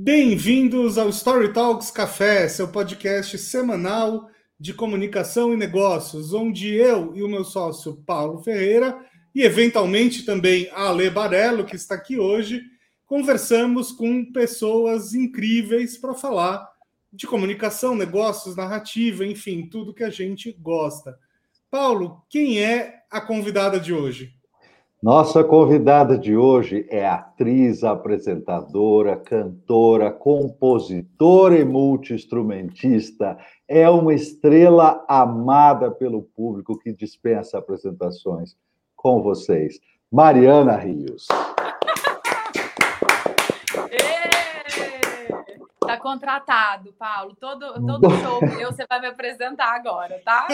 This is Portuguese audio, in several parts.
Bem-vindos ao Story Talks Café, seu podcast semanal de comunicação e negócios, onde eu e o meu sócio Paulo Ferreira e eventualmente também a Ale Barello, que está aqui hoje, conversamos com pessoas incríveis para falar de comunicação, negócios, narrativa, enfim, tudo que a gente gosta. Paulo, quem é a convidada de hoje? Nossa convidada de hoje é atriz, apresentadora, cantora, compositora e multiinstrumentista. É uma estrela amada pelo público que dispensa apresentações. Com vocês, Mariana Rios. Tá contratado, Paulo. Todo, todo show meu você vai me apresentar agora, tá?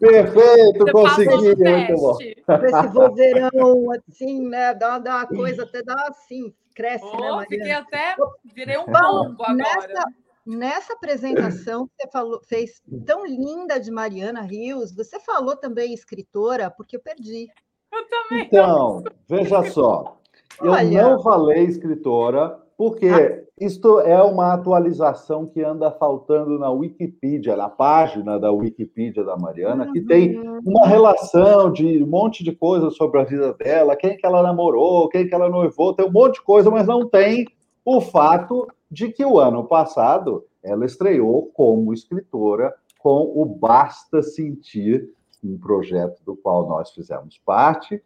Perfeito, você consegui. Muito bom. Esse vozeirão, assim, né? Dá, dá uma coisa, até dá assim, cresce, oh, né? Fiquei até, virei um bombo agora. Nessa, nessa apresentação que você falou, fez tão linda de Mariana Rios, você falou também escritora, porque eu perdi. Eu também. Então, veja só. Eu Olha, não falei escritora, porque ah. isto é uma atualização que anda faltando na Wikipedia, na página da Wikipedia da Mariana, que tem uhum. uma relação de um monte de coisas sobre a vida dela, quem que ela namorou, quem que ela noivou, tem um monte de coisa, mas não tem o fato de que o ano passado ela estreou como escritora com o Basta Sentir, um projeto do qual nós fizemos parte,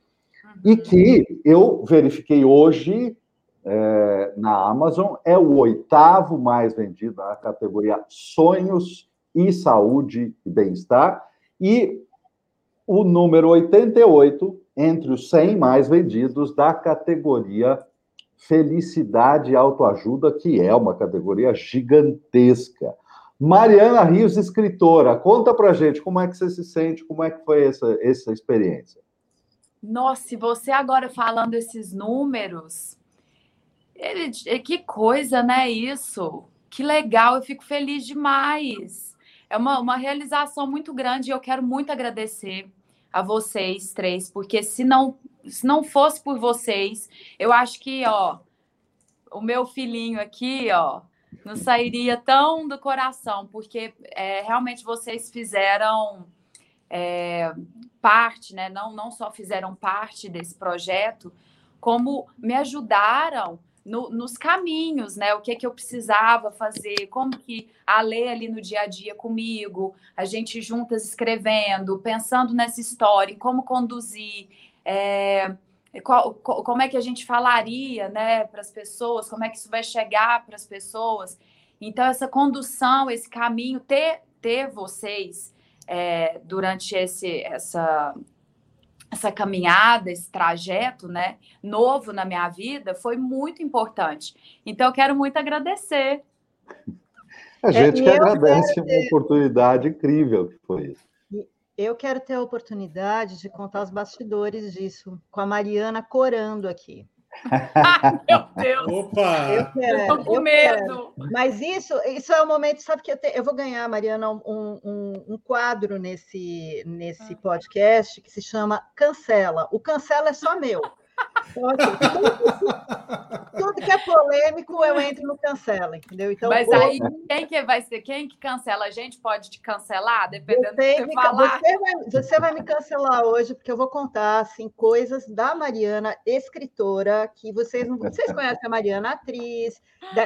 e uhum. que eu verifiquei hoje é, na Amazon, é o oitavo mais vendido na categoria Sonhos e Saúde e Bem-Estar, e o número 88 entre os 100 mais vendidos da categoria Felicidade e Autoajuda, que é uma categoria gigantesca. Mariana Rios, escritora, conta pra gente como é que você se sente, como é que foi essa, essa experiência. Nossa, você agora falando esses números, ele, eh, que coisa, né? Isso. Que legal, eu fico feliz demais. É uma, uma realização muito grande e eu quero muito agradecer a vocês três, porque se não, se não fosse por vocês, eu acho que, ó, o meu filhinho aqui, ó, não sairia tão do coração, porque é, realmente vocês fizeram é, parte, né? Não, não só fizeram parte desse projeto, como me ajudaram no, nos caminhos, né? O que é que eu precisava fazer, como que a ler ali no dia a dia comigo, a gente juntas escrevendo, pensando nessa história, em como conduzir, é, qual, como é que a gente falaria, né, para as pessoas, como é que isso vai chegar para as pessoas. Então, essa condução, esse caminho, ter, ter vocês é, durante esse, essa, essa caminhada, esse trajeto, né, novo na minha vida, foi muito importante. Então, eu quero muito agradecer. A gente é, que agradece uma ter... oportunidade incrível que foi isso. Eu quero ter a oportunidade de contar os bastidores disso, com a Mariana corando aqui. Meu Deus! Opa! Eu, quero, eu tô com medo. Quero. Mas isso, isso é o momento, sabe que eu, te, eu vou ganhar, Mariana, um, um, um, quadro nesse, nesse ah. podcast que se chama Cancela. O cancela é só meu. Então, tudo, que é polêmico, eu entro no cancela, entendeu? Então, Mas aí, quem que vai ser? Quem que cancela a gente pode te cancelar, dependendo você do que você falar. Você vai, você vai, me cancelar hoje, porque eu vou contar assim, coisas da Mariana, escritora, que vocês não. Vocês conhecem a Mariana, atriz,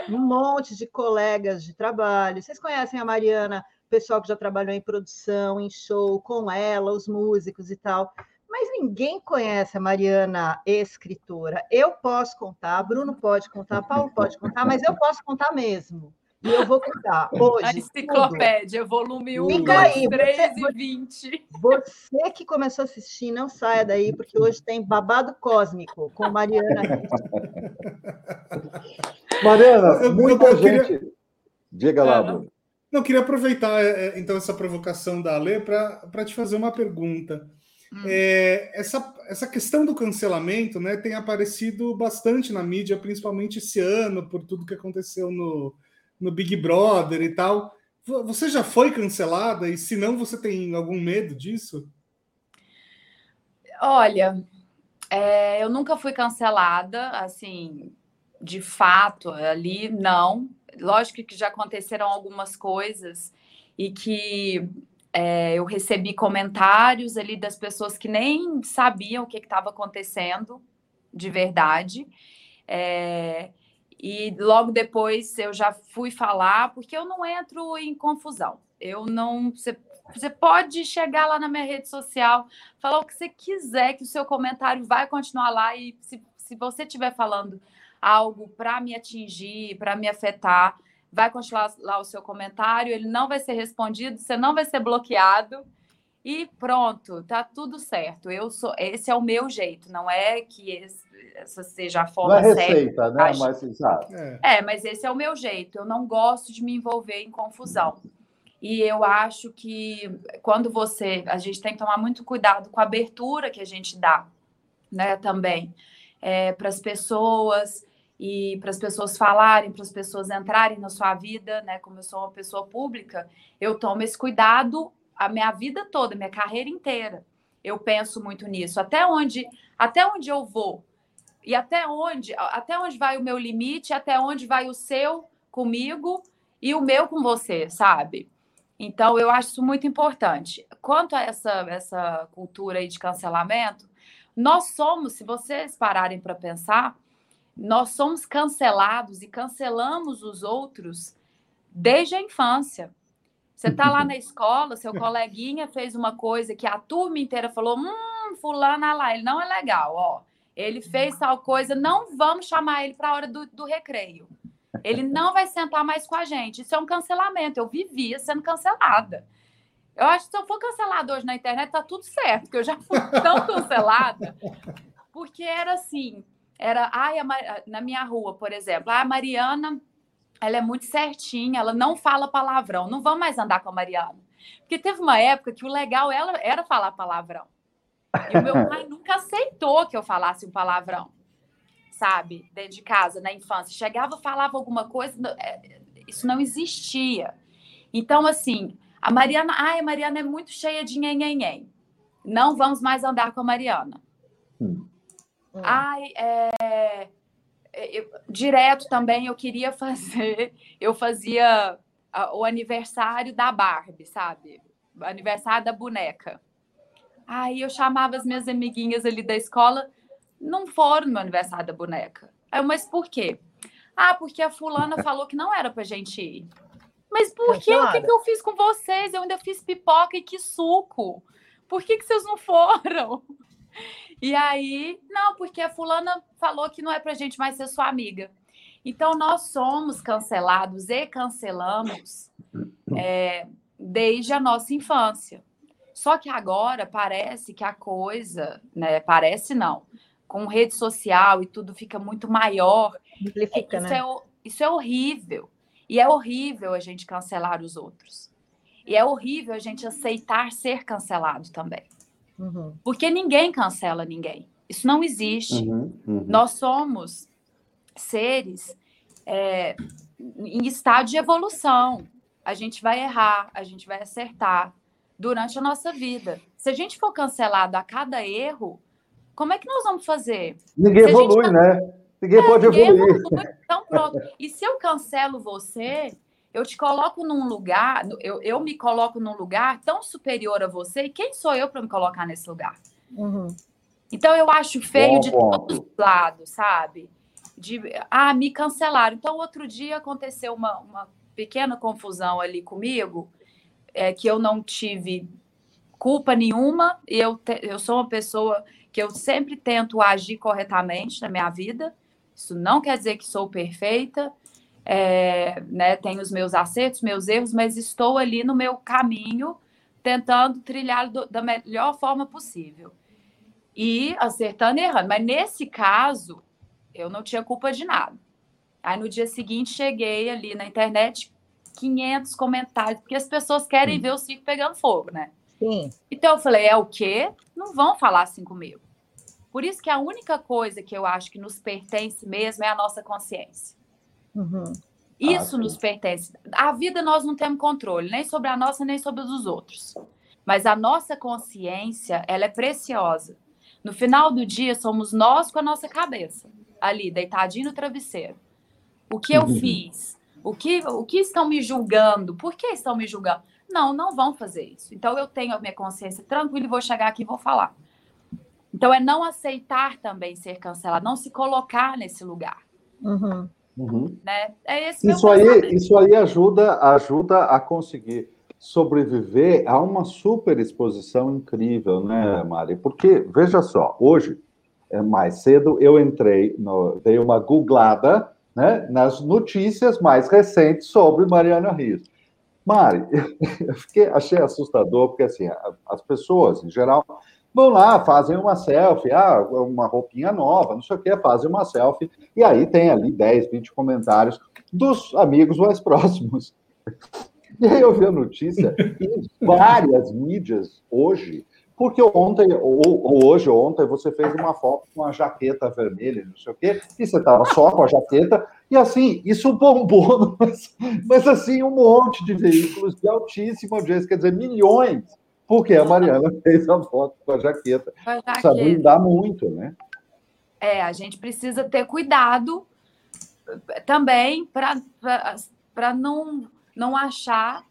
um monte de colegas de trabalho. Vocês conhecem a Mariana, pessoal que já trabalhou em produção, em show, com ela, os músicos e tal mas ninguém conhece a Mariana escritora. Eu posso contar, Bruno pode contar, Paulo pode contar, mas eu posso contar mesmo. E eu vou contar hoje. A enciclopédia, tudo. volume 1, 2, 3 e 20. Você que começou a assistir, não saia daí, porque hoje tem babado cósmico com Mariana. Mariana, muita eu, eu gente. Queria... Diga lá, Bruno. Não, queria aproveitar é, então essa provocação da Alê para te fazer uma pergunta. Hum. É, essa, essa questão do cancelamento né, tem aparecido bastante na mídia, principalmente esse ano, por tudo que aconteceu no, no Big Brother e tal. Você já foi cancelada? E se não, você tem algum medo disso? Olha, é, eu nunca fui cancelada, assim, de fato ali, não. Lógico que já aconteceram algumas coisas e que é, eu recebi comentários ali das pessoas que nem sabiam o que estava acontecendo de verdade. É, e logo depois eu já fui falar, porque eu não entro em confusão. Eu não. Você, você pode chegar lá na minha rede social, falar o que você quiser, que o seu comentário vai continuar lá. E se, se você estiver falando algo para me atingir, para me afetar, vai continuar lá o seu comentário, ele não vai ser respondido, você não vai ser bloqueado e pronto, tá tudo certo. Eu sou, esse é o meu jeito, não é que esse, essa seja a forma não é receita, né? Mas, exato. É. é, mas esse é o meu jeito. Eu não gosto de me envolver em confusão. E eu acho que quando você, a gente tem que tomar muito cuidado com a abertura que a gente dá, né? Também é, para as pessoas e para as pessoas falarem, para as pessoas entrarem na sua vida, né? Como eu sou uma pessoa pública, eu tomo esse cuidado a minha vida toda, minha carreira inteira. Eu penso muito nisso. Até onde, até onde eu vou e até onde, até onde vai o meu limite, até onde vai o seu comigo e o meu com você, sabe? Então eu acho isso muito importante. Quanto a essa essa cultura aí de cancelamento, nós somos, se vocês pararem para pensar, nós somos cancelados e cancelamos os outros desde a infância. Você está lá na escola, seu coleguinha fez uma coisa que a turma inteira falou: hum, fulana lá, ele não é legal, ó. Ele fez tal coisa, não vamos chamar ele para a hora do, do recreio. Ele não vai sentar mais com a gente. Isso é um cancelamento. Eu vivia sendo cancelada. Eu acho que se eu for cancelada hoje na internet, tá tudo certo, porque eu já fui tão cancelada, porque era assim, era, ai, na minha rua, por exemplo, a Mariana, ela é muito certinha, ela não fala palavrão, não vamos mais andar com a Mariana. Porque teve uma época que o legal ela era falar palavrão. E o meu pai nunca aceitou que eu falasse um palavrão, sabe? Dentro de casa, na infância. Chegava, falava alguma coisa, é, isso não existia. Então, assim, a Mariana, ai, a Mariana é muito cheia de nhenhenhen. Não vamos mais andar com a Mariana. Hum. Hum. Ai, é, é, eu, direto também eu queria fazer, eu fazia o aniversário da Barbie, sabe? Aniversário da boneca. Aí eu chamava as minhas amiguinhas ali da escola, não foram no aniversário da boneca. Aí, mas por quê? Ah, porque a fulana falou que não era pra gente ir. Mas por quê? O que, que eu fiz com vocês? Eu ainda fiz pipoca e que suco. Por que, que vocês não foram? E aí, não, porque a fulana falou que não é pra gente mais ser sua amiga. Então, nós somos cancelados e cancelamos é, desde a nossa infância. Só que agora parece que a coisa, né? Parece não. Com rede social e tudo fica muito maior. Amplifica, isso, né? é, isso é horrível. E é horrível a gente cancelar os outros. E é horrível a gente aceitar ser cancelado também. Uhum. Porque ninguém cancela ninguém. Isso não existe. Uhum, uhum. Nós somos seres é, em estado de evolução. A gente vai errar, a gente vai acertar durante a nossa vida. Se a gente for cancelado a cada erro, como é que nós vamos fazer? Ninguém evolui, gente... né? Ninguém é, pode ninguém evoluir. Evolui. Então, pronto. E se eu cancelo você, eu te coloco num lugar, eu, eu me coloco num lugar tão superior a você, e quem sou eu para me colocar nesse lugar? Uhum. Então eu acho feio Bom, de todos os lados, sabe? De ah, me cancelaram. Então, outro dia aconteceu uma, uma pequena confusão ali comigo, é, que eu não tive culpa nenhuma, e eu, te, eu sou uma pessoa que eu sempre tento agir corretamente na minha vida. Isso não quer dizer que sou perfeita, é, né, tenho os meus acertos, meus erros, mas estou ali no meu caminho, tentando trilhar do, da melhor forma possível. E acertando e errando. Mas nesse caso, eu não tinha culpa de nada. Aí no dia seguinte, cheguei ali na internet, 500 comentários, porque as pessoas querem Sim. ver o circo pegando fogo, né? Sim. Então eu falei, é o quê? Não vão falar assim comigo. Por isso que a única coisa que eu acho que nos pertence mesmo é a nossa consciência. Uhum. Isso ah, nos pertence. A vida nós não temos controle, nem sobre a nossa, nem sobre a dos outros. Mas a nossa consciência, ela é preciosa. No final do dia, somos nós com a nossa cabeça. ali, deitadinho no travesseiro. O que eu uhum. fiz? O que, o que estão me julgando? Por que estão me julgando? Não, não vão fazer isso. Então eu tenho a minha consciência tranquila e vou chegar aqui e vou falar. Então é não aceitar também ser cancelado, não se colocar nesse lugar. Uhum. Uhum. Né? É isso aí, isso aí ajuda, ajuda a conseguir sobreviver a uma super exposição incrível, né, Mari? Porque, veja só, hoje, é mais cedo, eu entrei, no, dei uma googlada né, nas notícias mais recentes sobre Mariana Rios. Mari, eu fiquei, achei assustador, porque assim, as pessoas, em geral, vão lá, fazem uma selfie, ah, uma roupinha nova, não sei o que, fazem uma selfie, e aí tem ali 10, 20 comentários dos amigos mais próximos. E aí eu vi a notícia em várias mídias hoje, porque ontem, ou, ou, hoje ou ontem, você fez uma foto com a jaqueta vermelha, não sei o quê, e você estava só com a jaqueta, e assim, isso bombou, mas, mas assim, um monte de veículos de altíssima audiência, quer dizer, milhões, porque a Mariana fez a foto com a jaqueta. A jaqueta. Precisa blindar muito, né? É, a gente precisa ter cuidado também para não, não achar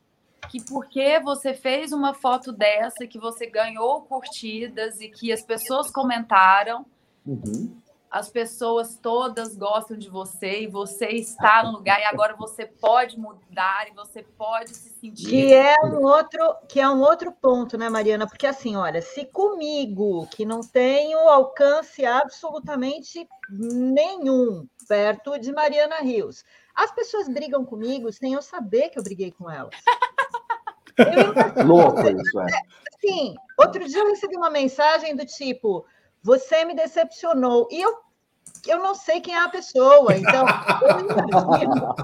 que porque você fez uma foto dessa, que você ganhou curtidas e que as pessoas comentaram, uhum as pessoas todas gostam de você e você está no lugar e agora você pode mudar e você pode se sentir que é um outro que é um outro ponto né Mariana? Porque assim olha se comigo que não tenho alcance absolutamente nenhum perto de Mariana Rios as pessoas brigam comigo sem eu saber que eu briguei com elas. Louco isso é. sim outro dia eu recebi uma mensagem do tipo você me decepcionou. E eu, eu não sei quem é a pessoa, então eu imagino,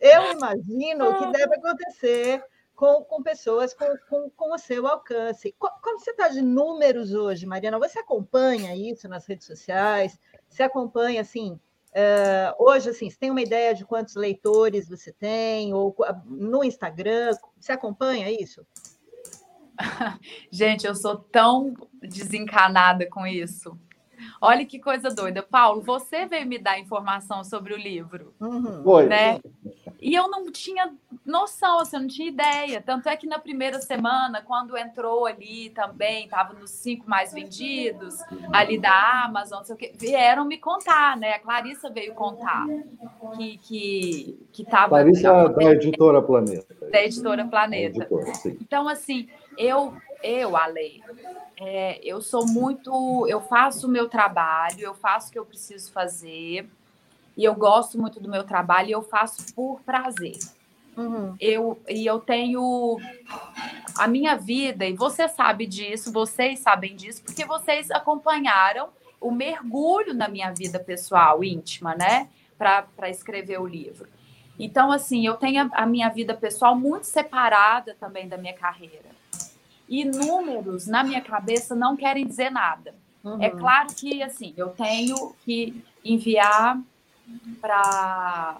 eu imagino o que deve acontecer com, com pessoas com, com, com o seu alcance. Como você está de números hoje, Mariana? Você acompanha isso nas redes sociais? Você acompanha, assim, Uh, hoje, assim, você tem uma ideia de quantos leitores você tem? Ou no Instagram, você acompanha isso? Gente, eu sou tão desencanada com isso. Olha que coisa doida. Paulo, você veio me dar informação sobre o livro. Uhum. Foi. Né? E eu não tinha noção, assim, eu não tinha ideia. Tanto é que na primeira semana, quando entrou ali também, estava nos cinco mais vendidos, ali da Amazon, não sei o quê, vieram me contar, né? A Clarissa veio contar que que que estava. Clarissa da editora Planeta. Da editora Planeta. Editora, então, assim, eu eu, Ale, é, eu sou muito. Eu faço o meu trabalho, eu faço o que eu preciso fazer, e eu gosto muito do meu trabalho e eu faço por prazer. Uhum. Eu, e eu tenho a minha vida, e você sabe disso, vocês sabem disso, porque vocês acompanharam o mergulho na minha vida pessoal, íntima, né? Para escrever o livro. Então, assim, eu tenho a, a minha vida pessoal muito separada também da minha carreira. E números, na minha cabeça, não querem dizer nada. É uhum. É claro que, assim, eu tenho que enviar para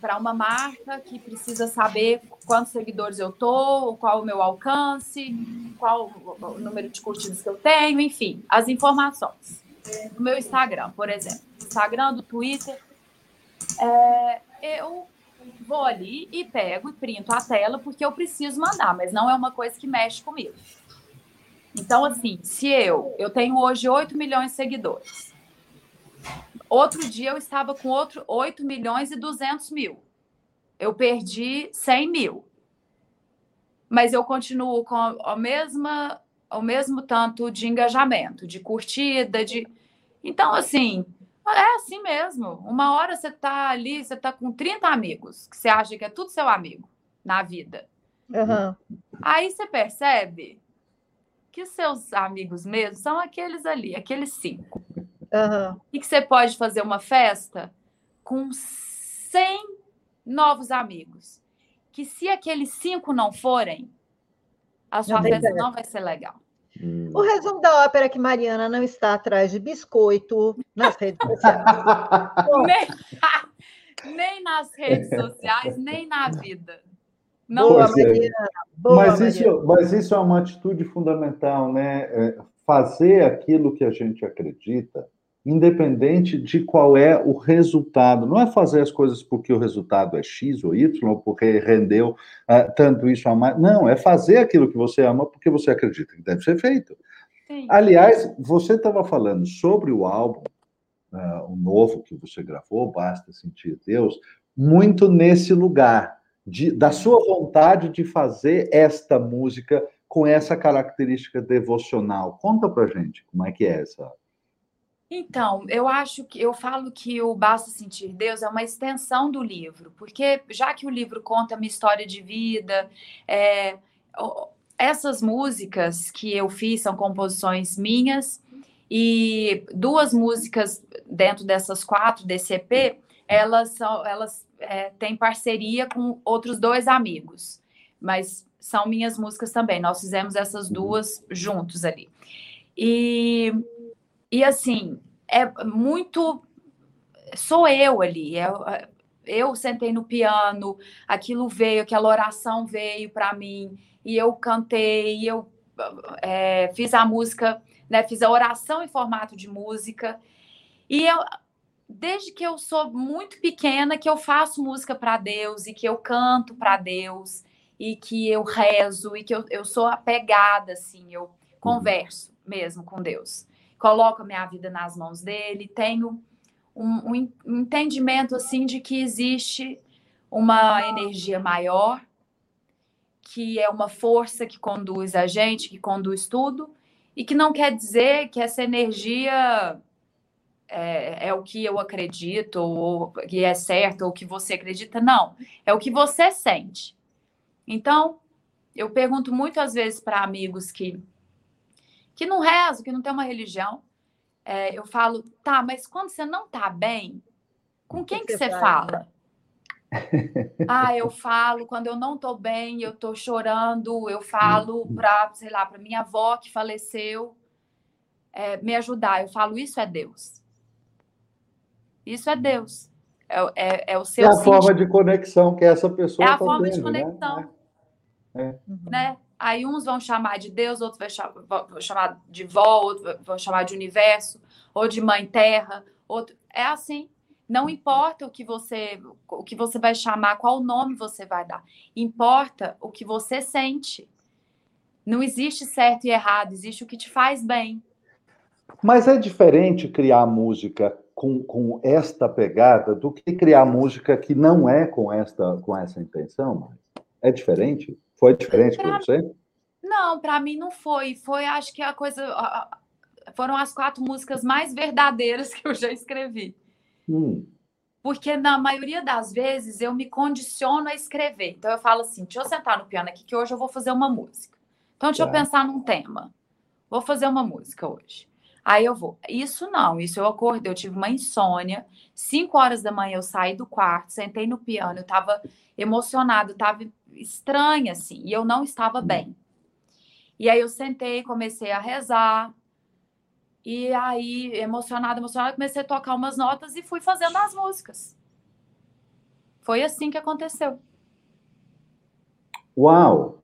para uma marca que precisa saber quantos seguidores eu tô, qual o meu alcance, qual o número de curtidas que eu tenho, enfim, as informações. No meu Instagram, por exemplo, Instagram, do Twitter, é, eu vou ali e pego e printo a tela porque eu preciso mandar, mas não é uma coisa que mexe comigo. Então, assim, se eu, eu tenho hoje 8 milhões de seguidores. Outro dia eu estava com outro 8 milhões e 200 mil. Eu perdi 100 mil. Mas eu continuo com a mesma, o mesmo tanto de engajamento, de curtida, de. Então, assim, é assim mesmo. Uma hora você tá ali, você tá com 30 amigos, que você acha que é tudo seu amigo na vida. Uhum. Aí você percebe que os seus amigos mesmo são aqueles ali, aqueles cinco. Uhum. E que você pode fazer uma festa com 100 novos amigos. Que se aqueles cinco não forem, a sua não festa não vai ser legal. O resumo da ópera é que Mariana não está atrás de biscoito nas redes sociais. nem, nem, nas redes sociais, nem na vida. Não, Boa, Mariana. Boa, mas, Mariana. Isso, mas isso é uma atitude fundamental, né? É fazer aquilo que a gente acredita independente de qual é o resultado. Não é fazer as coisas porque o resultado é X ou Y, ou porque rendeu uh, tanto isso a mais. Não, é fazer aquilo que você ama porque você acredita que deve ser feito. Sim. Aliás, você estava falando sobre o álbum, uh, o novo que você gravou, Basta Sentir Deus, muito nesse lugar, de, da sua vontade de fazer esta música com essa característica devocional. Conta pra gente como é que é essa então, eu acho que eu falo que o Basta Sentir Deus é uma extensão do livro, porque já que o livro conta minha história de vida, é, essas músicas que eu fiz são composições minhas, e duas músicas dentro dessas quatro EP, elas, são, elas é, têm parceria com outros dois amigos, mas são minhas músicas também. Nós fizemos essas duas juntos ali. E e assim, é muito. Sou eu ali. É, eu sentei no piano, aquilo veio, aquela oração veio para mim, e eu cantei, eu é, fiz a música, né, fiz a oração em formato de música. E eu, desde que eu sou muito pequena, que eu faço música para Deus e que eu canto para Deus e que eu rezo e que eu, eu sou apegada, assim, eu converso mesmo com Deus coloco a minha vida nas mãos dele, tenho um, um entendimento assim de que existe uma energia maior, que é uma força que conduz a gente, que conduz tudo, e que não quer dizer que essa energia é, é, o que eu acredito, ou que é certo, ou que você acredita, não. É o que você sente. Então, eu pergunto muitas vezes para amigos que que não rezam, que não tem uma religião. É, eu falo, tá, mas quando você não tá bem, com quem que, que você fala? ah, eu falo quando eu não tô bem, eu tô chorando, eu falo para, sei lá, para minha avó que faleceu, é, me ajudar. Eu falo, isso é Deus. Isso é Deus. É, é, é o seu. É a forma de conexão que essa pessoa. É a tá forma tendo, de né? conexão. Né? né? Aí uns vão chamar de Deus, outros vão chamar de vó, outros vão chamar de universo, ou de mãe terra, outro. É assim. Não importa o que você o que você vai chamar, qual nome você vai dar. Importa o que você sente. Não existe certo e errado, existe o que te faz bem. Mas é diferente criar música com, com esta pegada do que criar música que não é com esta com essa intenção? É diferente? Foi diferente para você? Não, para mim não foi. Foi, acho que a coisa. Foram as quatro músicas mais verdadeiras que eu já escrevi. Hum. Porque na maioria das vezes eu me condiciono a escrever. Então eu falo assim: deixa eu sentar no piano aqui que hoje eu vou fazer uma música. Então deixa tá. eu pensar num tema. Vou fazer uma música hoje. Aí eu vou. Isso não, isso eu acordei, eu tive uma insônia. Cinco horas da manhã eu saí do quarto, sentei no piano, eu estava emocionado, estava estranha, assim, e eu não estava bem. E aí eu sentei, comecei a rezar. E aí, emocionada, emocionada, comecei a tocar umas notas e fui fazendo as músicas. Foi assim que aconteceu. Uau!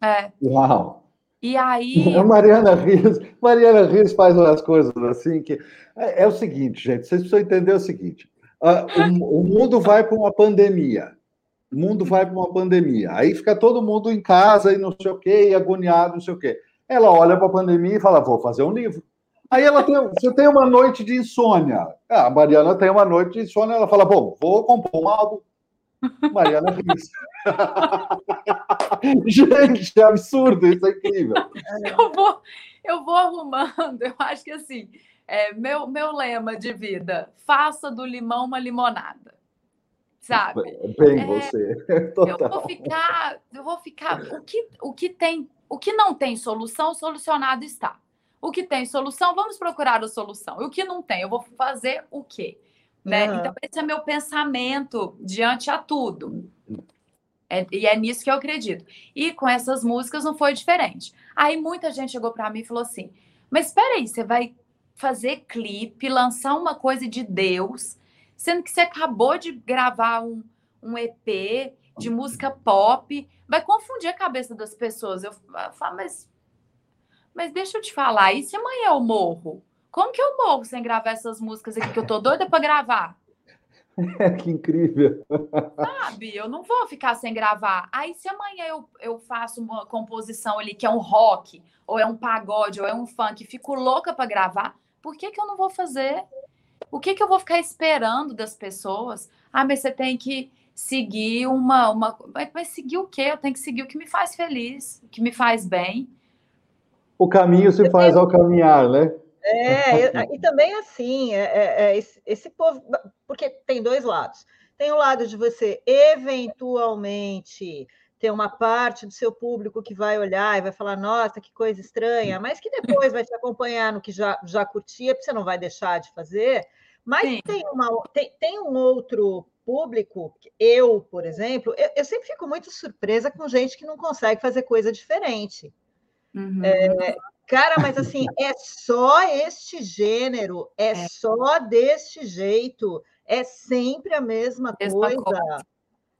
É. Uau! E aí. A Mariana Rios, Mariana Rios faz umas coisas assim que. É, é o seguinte, gente, vocês precisam entender o seguinte: uh, o, o mundo vai para uma pandemia o mundo vai para uma pandemia. Aí fica todo mundo em casa e não sei o quê, e agoniado, não sei o quê. Ela olha para a pandemia e fala: vou fazer um livro. Aí ela tem, você tem uma noite de insônia. Ah, a Mariana tem uma noite de insônia, ela fala: bom, vou compor um álbum. Mariana Rios. Gente, é absurdo, isso é incrível. Eu vou, eu vou arrumando, eu acho que assim, é, meu, meu lema de vida: faça do limão uma limonada sabe? Bem é, você. Total. Eu vou ficar, eu vou ficar. O que, o que tem, o que não tem solução, solucionado está. O que tem solução, vamos procurar a solução. E o que não tem, eu vou fazer o quê? Né? Uhum. Então, esse é meu pensamento diante a tudo. É, e é nisso que eu acredito. E com essas músicas não foi diferente. Aí muita gente chegou para mim e falou assim: Mas espera aí, você vai fazer clipe, lançar uma coisa de Deus, sendo que você acabou de gravar um, um EP de música pop, vai confundir a cabeça das pessoas. Eu falo, mas, mas deixa eu te falar, e se amanhã eu morro? Como que eu morro sem gravar essas músicas aqui que eu tô doida para gravar? que incrível. Sabe, eu não vou ficar sem gravar. Aí, se amanhã eu, eu faço uma composição ali que é um rock, ou é um pagode, ou é um funk, fico louca para gravar, por que, que eu não vou fazer? O que, que eu vou ficar esperando das pessoas? Ah, mas você tem que seguir uma. uma... Mas seguir o quê? Eu tenho que seguir o que me faz feliz, o que me faz bem. O caminho se faz ao caminhar, né? É, e também assim, é, é, é, esse, esse povo, porque tem dois lados. Tem o lado de você eventualmente ter uma parte do seu público que vai olhar e vai falar, nossa, que coisa estranha, mas que depois vai te acompanhar no que já, já curtia, porque você não vai deixar de fazer. Mas tem, uma, tem, tem um outro público, eu, por exemplo, eu, eu, sempre fico muito surpresa com gente que não consegue fazer coisa diferente. Uhum. É, Cara, mas assim, é só este gênero, é, é. só deste jeito, é sempre a mesma, mesma coisa. coisa.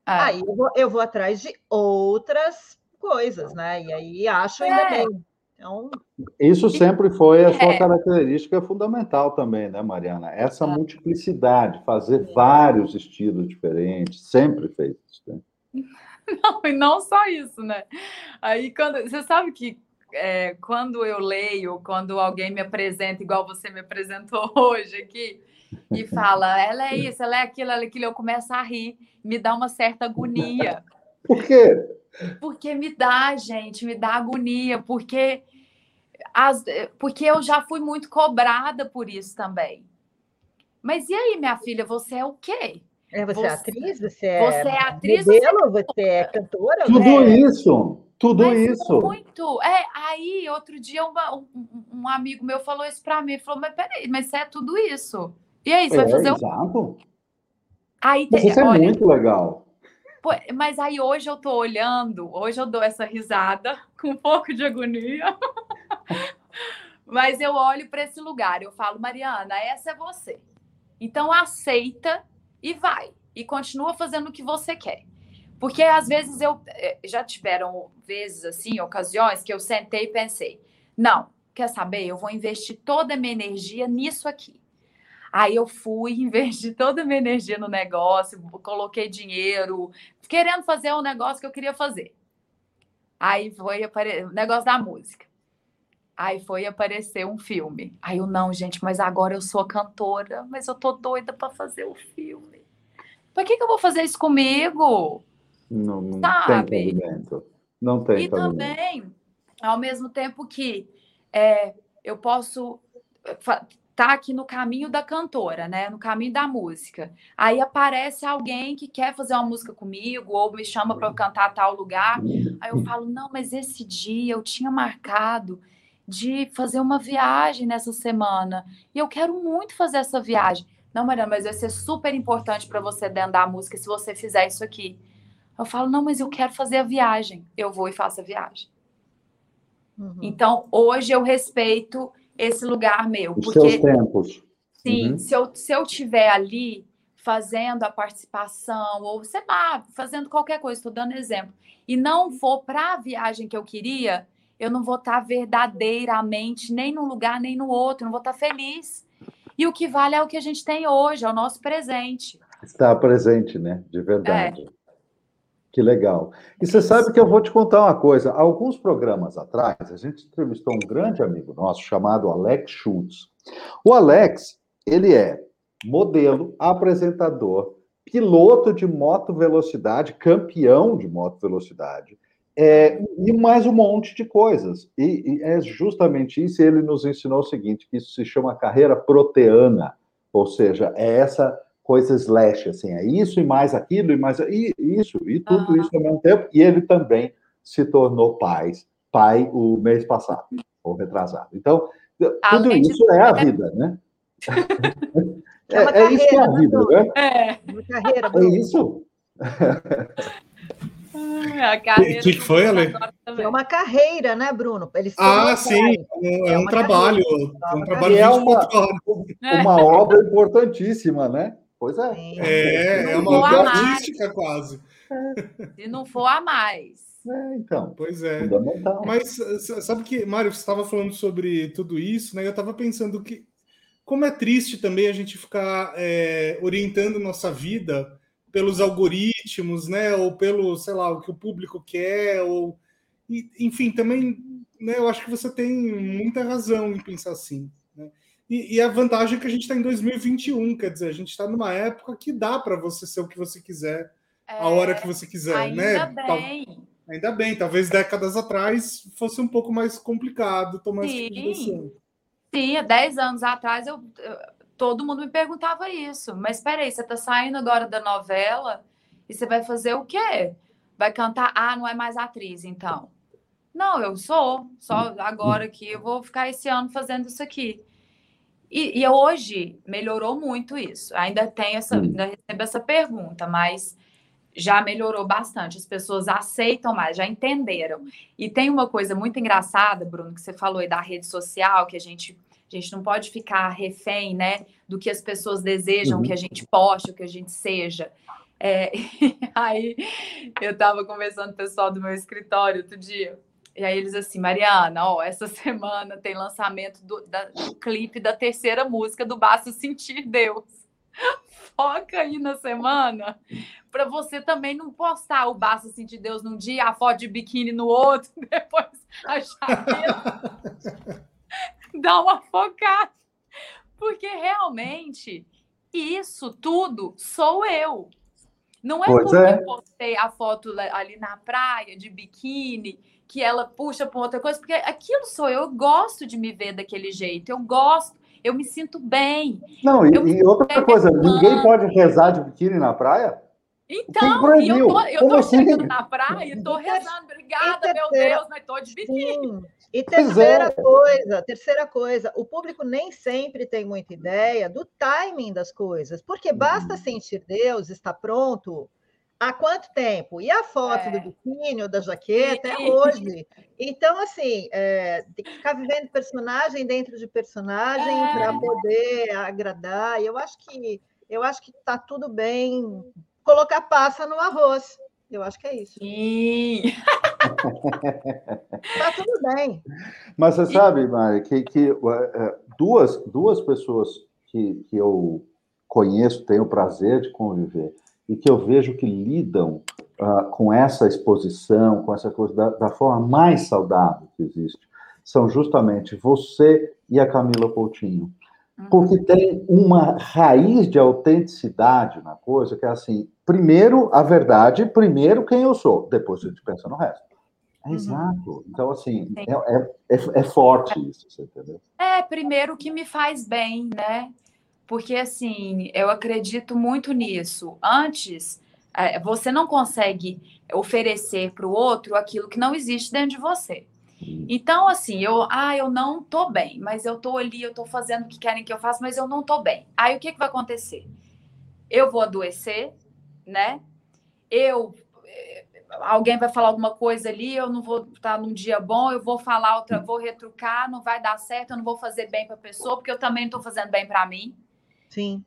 É. Aí eu vou, eu vou, atrás de outras coisas, né? E aí acho ainda é. bem. Então... Isso sempre foi a sua é. característica fundamental também, né, Mariana? Essa multiplicidade, fazer vários estilos diferentes, sempre fez isso. Né? Não, e não só isso, né? Aí quando você sabe que é, quando eu leio, quando alguém me apresenta, igual você me apresentou hoje aqui, e fala, ela é isso, ela é aquilo, ela é aquilo, eu começo a rir, me dá uma certa agonia. Por quê? Porque me dá, gente, me dá agonia, porque, as, porque eu já fui muito cobrada por isso também. Mas e aí, minha filha, você é o quê? É, você, é você é atriz? Você é, você é atriz? Modelo, você... você é cantora? Tudo né? isso. Tudo mas isso. Muito. É, aí, outro dia, uma, um, um, amigo meu falou isso para mim. Ele falou, mas peraí, mas você é tudo isso. E aí, você é, vai fazer exato. Um... Aí, mas isso é olha, muito legal. Pô, mas aí, hoje eu tô olhando, hoje eu dou essa risada com um pouco de agonia. mas eu olho para esse lugar, eu falo, Mariana, essa é você. Então, aceita e vai. E continua fazendo o que você quer. Porque às vezes eu eh, já tiveram vezes assim, ocasiões que eu sentei e pensei: não, quer saber? Eu vou investir toda a minha energia nisso aqui. Aí eu fui, investi toda a minha energia no negócio, coloquei dinheiro, querendo fazer um negócio que eu queria fazer. Aí foi o negócio da música. Aí foi aparecer um filme. Aí eu, não, gente, mas agora eu sou cantora, mas eu tô doida para fazer o filme. Por que, que eu vou fazer isso comigo? Não, não Sabe? tem cabimento. Não tem E também, ao mesmo tempo que é, eu posso estar tá aqui no caminho da cantora, né? No caminho da música. Aí aparece alguém que quer fazer uma música comigo ou me chama para cantar tal lugar. Aí eu falo: "Não, mas esse dia eu tinha marcado de fazer uma viagem nessa semana e eu quero muito fazer essa viagem". Não, Mariana, mas vai ser super importante para você dentro da música se você fizer isso aqui. Eu falo, não, mas eu quero fazer a viagem. Eu vou e faço a viagem. Uhum. Então, hoje eu respeito esse lugar meu. Os porque, seus tempos. Sim, uhum. se, eu, se eu tiver ali fazendo a participação, ou sei lá, fazendo qualquer coisa, estou dando exemplo, e não for para a viagem que eu queria, eu não vou estar tá verdadeiramente nem num lugar nem no outro, não vou estar tá feliz. E o que vale é o que a gente tem hoje, é o nosso presente. Está presente, né? De verdade. É. Que legal. E você sabe que eu vou te contar uma coisa. Alguns programas atrás, a gente entrevistou um grande amigo nosso chamado Alex Schultz. O Alex, ele é modelo, apresentador, piloto de moto velocidade, campeão de moto velocidade, é, e mais um monte de coisas. E, e é justamente isso. Ele nos ensinou o seguinte: que isso se chama carreira proteana, ou seja, é essa coisa slash, assim, é isso e mais aquilo e mais e isso e tudo uhum. isso ao mesmo tempo. E ele também se tornou pai, pai o mês passado, ou retrasado. Então, tudo Além isso é a vida, né? É, é, é isso que é a vida, né? É. Uma carreira, É isso. O que, que foi, Ale? É uma carreira, né, Bruno? Eles ah, sim, é, é, um trabalho. É um trabalho é uma, uma obra importantíssima, né? Pois é. É, é uma obra artística quase. Se não for a mais. É, então. Pois é. Mas sabe que, Mário, você estava falando sobre tudo isso, né? Eu estava pensando que como é triste também a gente ficar é, orientando nossa vida pelos algoritmos, né? Ou pelo, sei lá, o que o público quer, ou enfim, também, né? Eu acho que você tem muita razão em pensar assim. Né? E, e a vantagem é que a gente está em 2021, quer dizer, a gente está numa época que dá para você ser o que você quiser, é, a hora que você quiser, ainda né? Bem. Ainda bem, talvez décadas atrás fosse um pouco mais complicado tomar Sim. esse tipo de decisão. Sim, há 10 anos atrás eu, todo mundo me perguntava isso. Mas espera aí, você está saindo agora da novela e você vai fazer o quê? Vai cantar? Ah, não é mais atriz, então. Não, eu sou. Só agora que eu vou ficar esse ano fazendo isso aqui. E, e hoje melhorou muito isso. Ainda tem essa, ainda recebo essa pergunta, mas já melhorou bastante. As pessoas aceitam mais, já entenderam. E tem uma coisa muito engraçada, Bruno, que você falou aí da rede social, que a gente, a gente não pode ficar refém, né, do que as pessoas desejam uhum. que a gente poste, o que a gente seja. É, aí eu estava conversando com o pessoal do meu escritório outro dia. E aí eles assim, Mariana, ó, essa semana tem lançamento do, da, do clipe da terceira música do Basta Sentir Deus. Foca aí na semana para você também não postar o Basta Sentir Deus num dia, a foto de biquíni no outro, depois a jaqueta. Dá uma focada. Porque realmente isso tudo sou eu. Não é pois porque é. eu postei a foto ali na praia de biquíni que ela puxa para outra coisa, porque aquilo sou eu, eu gosto de me ver daquele jeito, eu gosto, eu me sinto bem. Não, e, e outra coisa, ninguém pode rezar de biquíni na praia? Então, e eu tô, eu tô assim? chegando na praia e tô rezando, obrigada, meu Deus, mas tô de biquíni. E é. terceira é. coisa, terceira coisa, o público nem sempre tem muita ideia do timing das coisas, porque basta uhum. sentir Deus, está pronto, Há quanto tempo? E a foto é. do biquíni ou da jaqueta é hoje. Então, assim, é, tem que ficar vivendo personagem dentro de personagem é. para poder agradar. E eu acho que eu acho que está tudo bem colocar passa no arroz. Eu acho que é isso. Sim. tá tudo bem. Mas você sabe, Mari, que, que é, duas, duas pessoas que, que eu conheço, tenho o prazer de conviver, e que eu vejo que lidam uh, com essa exposição, com essa coisa da, da, forma mais saudável que existe, são justamente você e a Camila Coutinho. Uhum. Porque tem uma raiz de autenticidade na coisa, que é assim, primeiro a verdade, primeiro quem eu sou, depois a gente pensa no resto. É uhum. Exato. Então, assim, é, é, é, é, forte isso, você entendeu? É, primeiro o que me faz bem, né? porque assim, eu acredito muito nisso. Antes, é, você não consegue oferecer para o outro aquilo que não existe dentro de você. Então, assim, eu, ah, eu não tô bem, mas eu tô ali, eu tô fazendo o que querem que eu faça, mas eu não tô bem. Aí o que, que vai acontecer? Eu vou adoecer, né? Eu eh, alguém vai falar alguma coisa ali, eu não vou estar num dia bom, eu vou falar outra, vou retrucar, não vai dar certo, eu não vou fazer bem para a pessoa, porque eu também não estou fazendo bem para mim. Sim.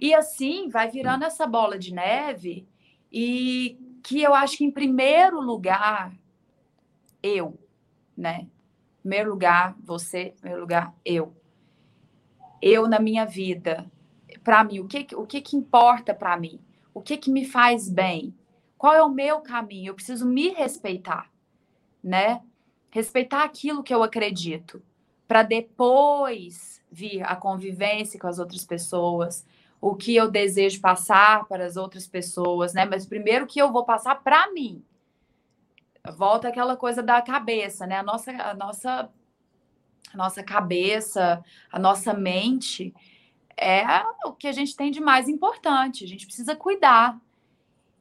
E assim vai virando essa bola de neve e que eu acho que em primeiro lugar eu, né? Em primeiro lugar você, em primeiro lugar eu. Eu na minha vida, para mim, o que o que que importa para mim? O que que me faz bem? Qual é o meu caminho? Eu preciso me respeitar, né? Respeitar aquilo que eu acredito, para depois vir a convivência com as outras pessoas, o que eu desejo passar para as outras pessoas, né? Mas primeiro que eu vou passar para mim. Volta aquela coisa da cabeça, né? A nossa, a nossa, a nossa cabeça, a nossa mente é o que a gente tem de mais importante. A gente precisa cuidar.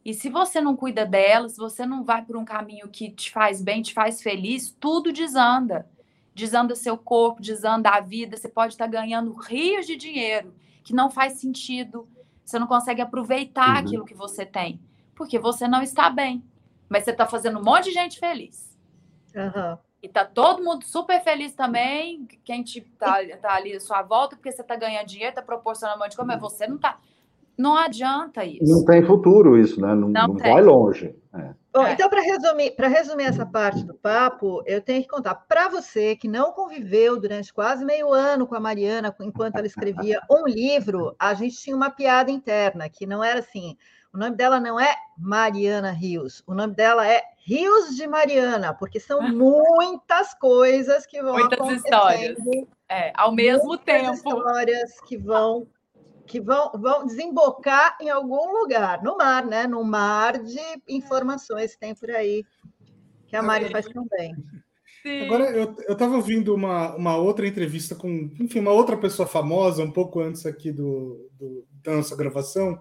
E se você não cuida dela, se você não vai por um caminho que te faz bem, te faz feliz, tudo desanda desanda seu corpo, desanda a vida, você pode estar ganhando rios de dinheiro que não faz sentido, você não consegue aproveitar uhum. aquilo que você tem, porque você não está bem, mas você está fazendo um monte de gente feliz. Uhum. E tá todo mundo super feliz também, quem te, tá, tá ali à sua volta, porque você tá ganhando dinheiro, tá proporcionando um monte de coisa, mas você não tá. Não adianta isso. Não tem futuro isso, né? Não, não, não vai longe. É. Bom, é. então, para resumir, resumir essa parte do papo, eu tenho que contar para você que não conviveu durante quase meio ano com a Mariana, enquanto ela escrevia um livro, a gente tinha uma piada interna, que não era assim. O nome dela não é Mariana Rios, o nome dela é Rios de Mariana, porque são muitas coisas que vão muitas histórias. É, ao mesmo tempo. histórias que vão que vão, vão desembocar em algum lugar, no mar, né? No mar de informações que tem por aí, que a Mari faz tão bem. Sim. Agora, eu estava ouvindo uma, uma outra entrevista com, enfim, uma outra pessoa famosa, um pouco antes aqui do, do da nossa gravação,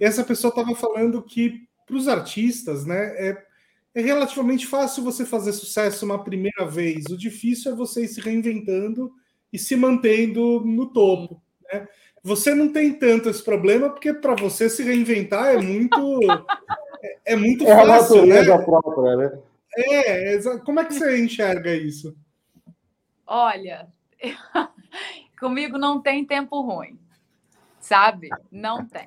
essa pessoa estava falando que para os artistas, né, é, é relativamente fácil você fazer sucesso uma primeira vez, o difícil é você ir se reinventando e se mantendo no topo, né? Você não tem tanto esse problema, porque para você se reinventar é muito. é, é muito é fácil. né? própria, né? É, como é que você enxerga isso? Olha, comigo não tem tempo ruim, sabe? Não tem.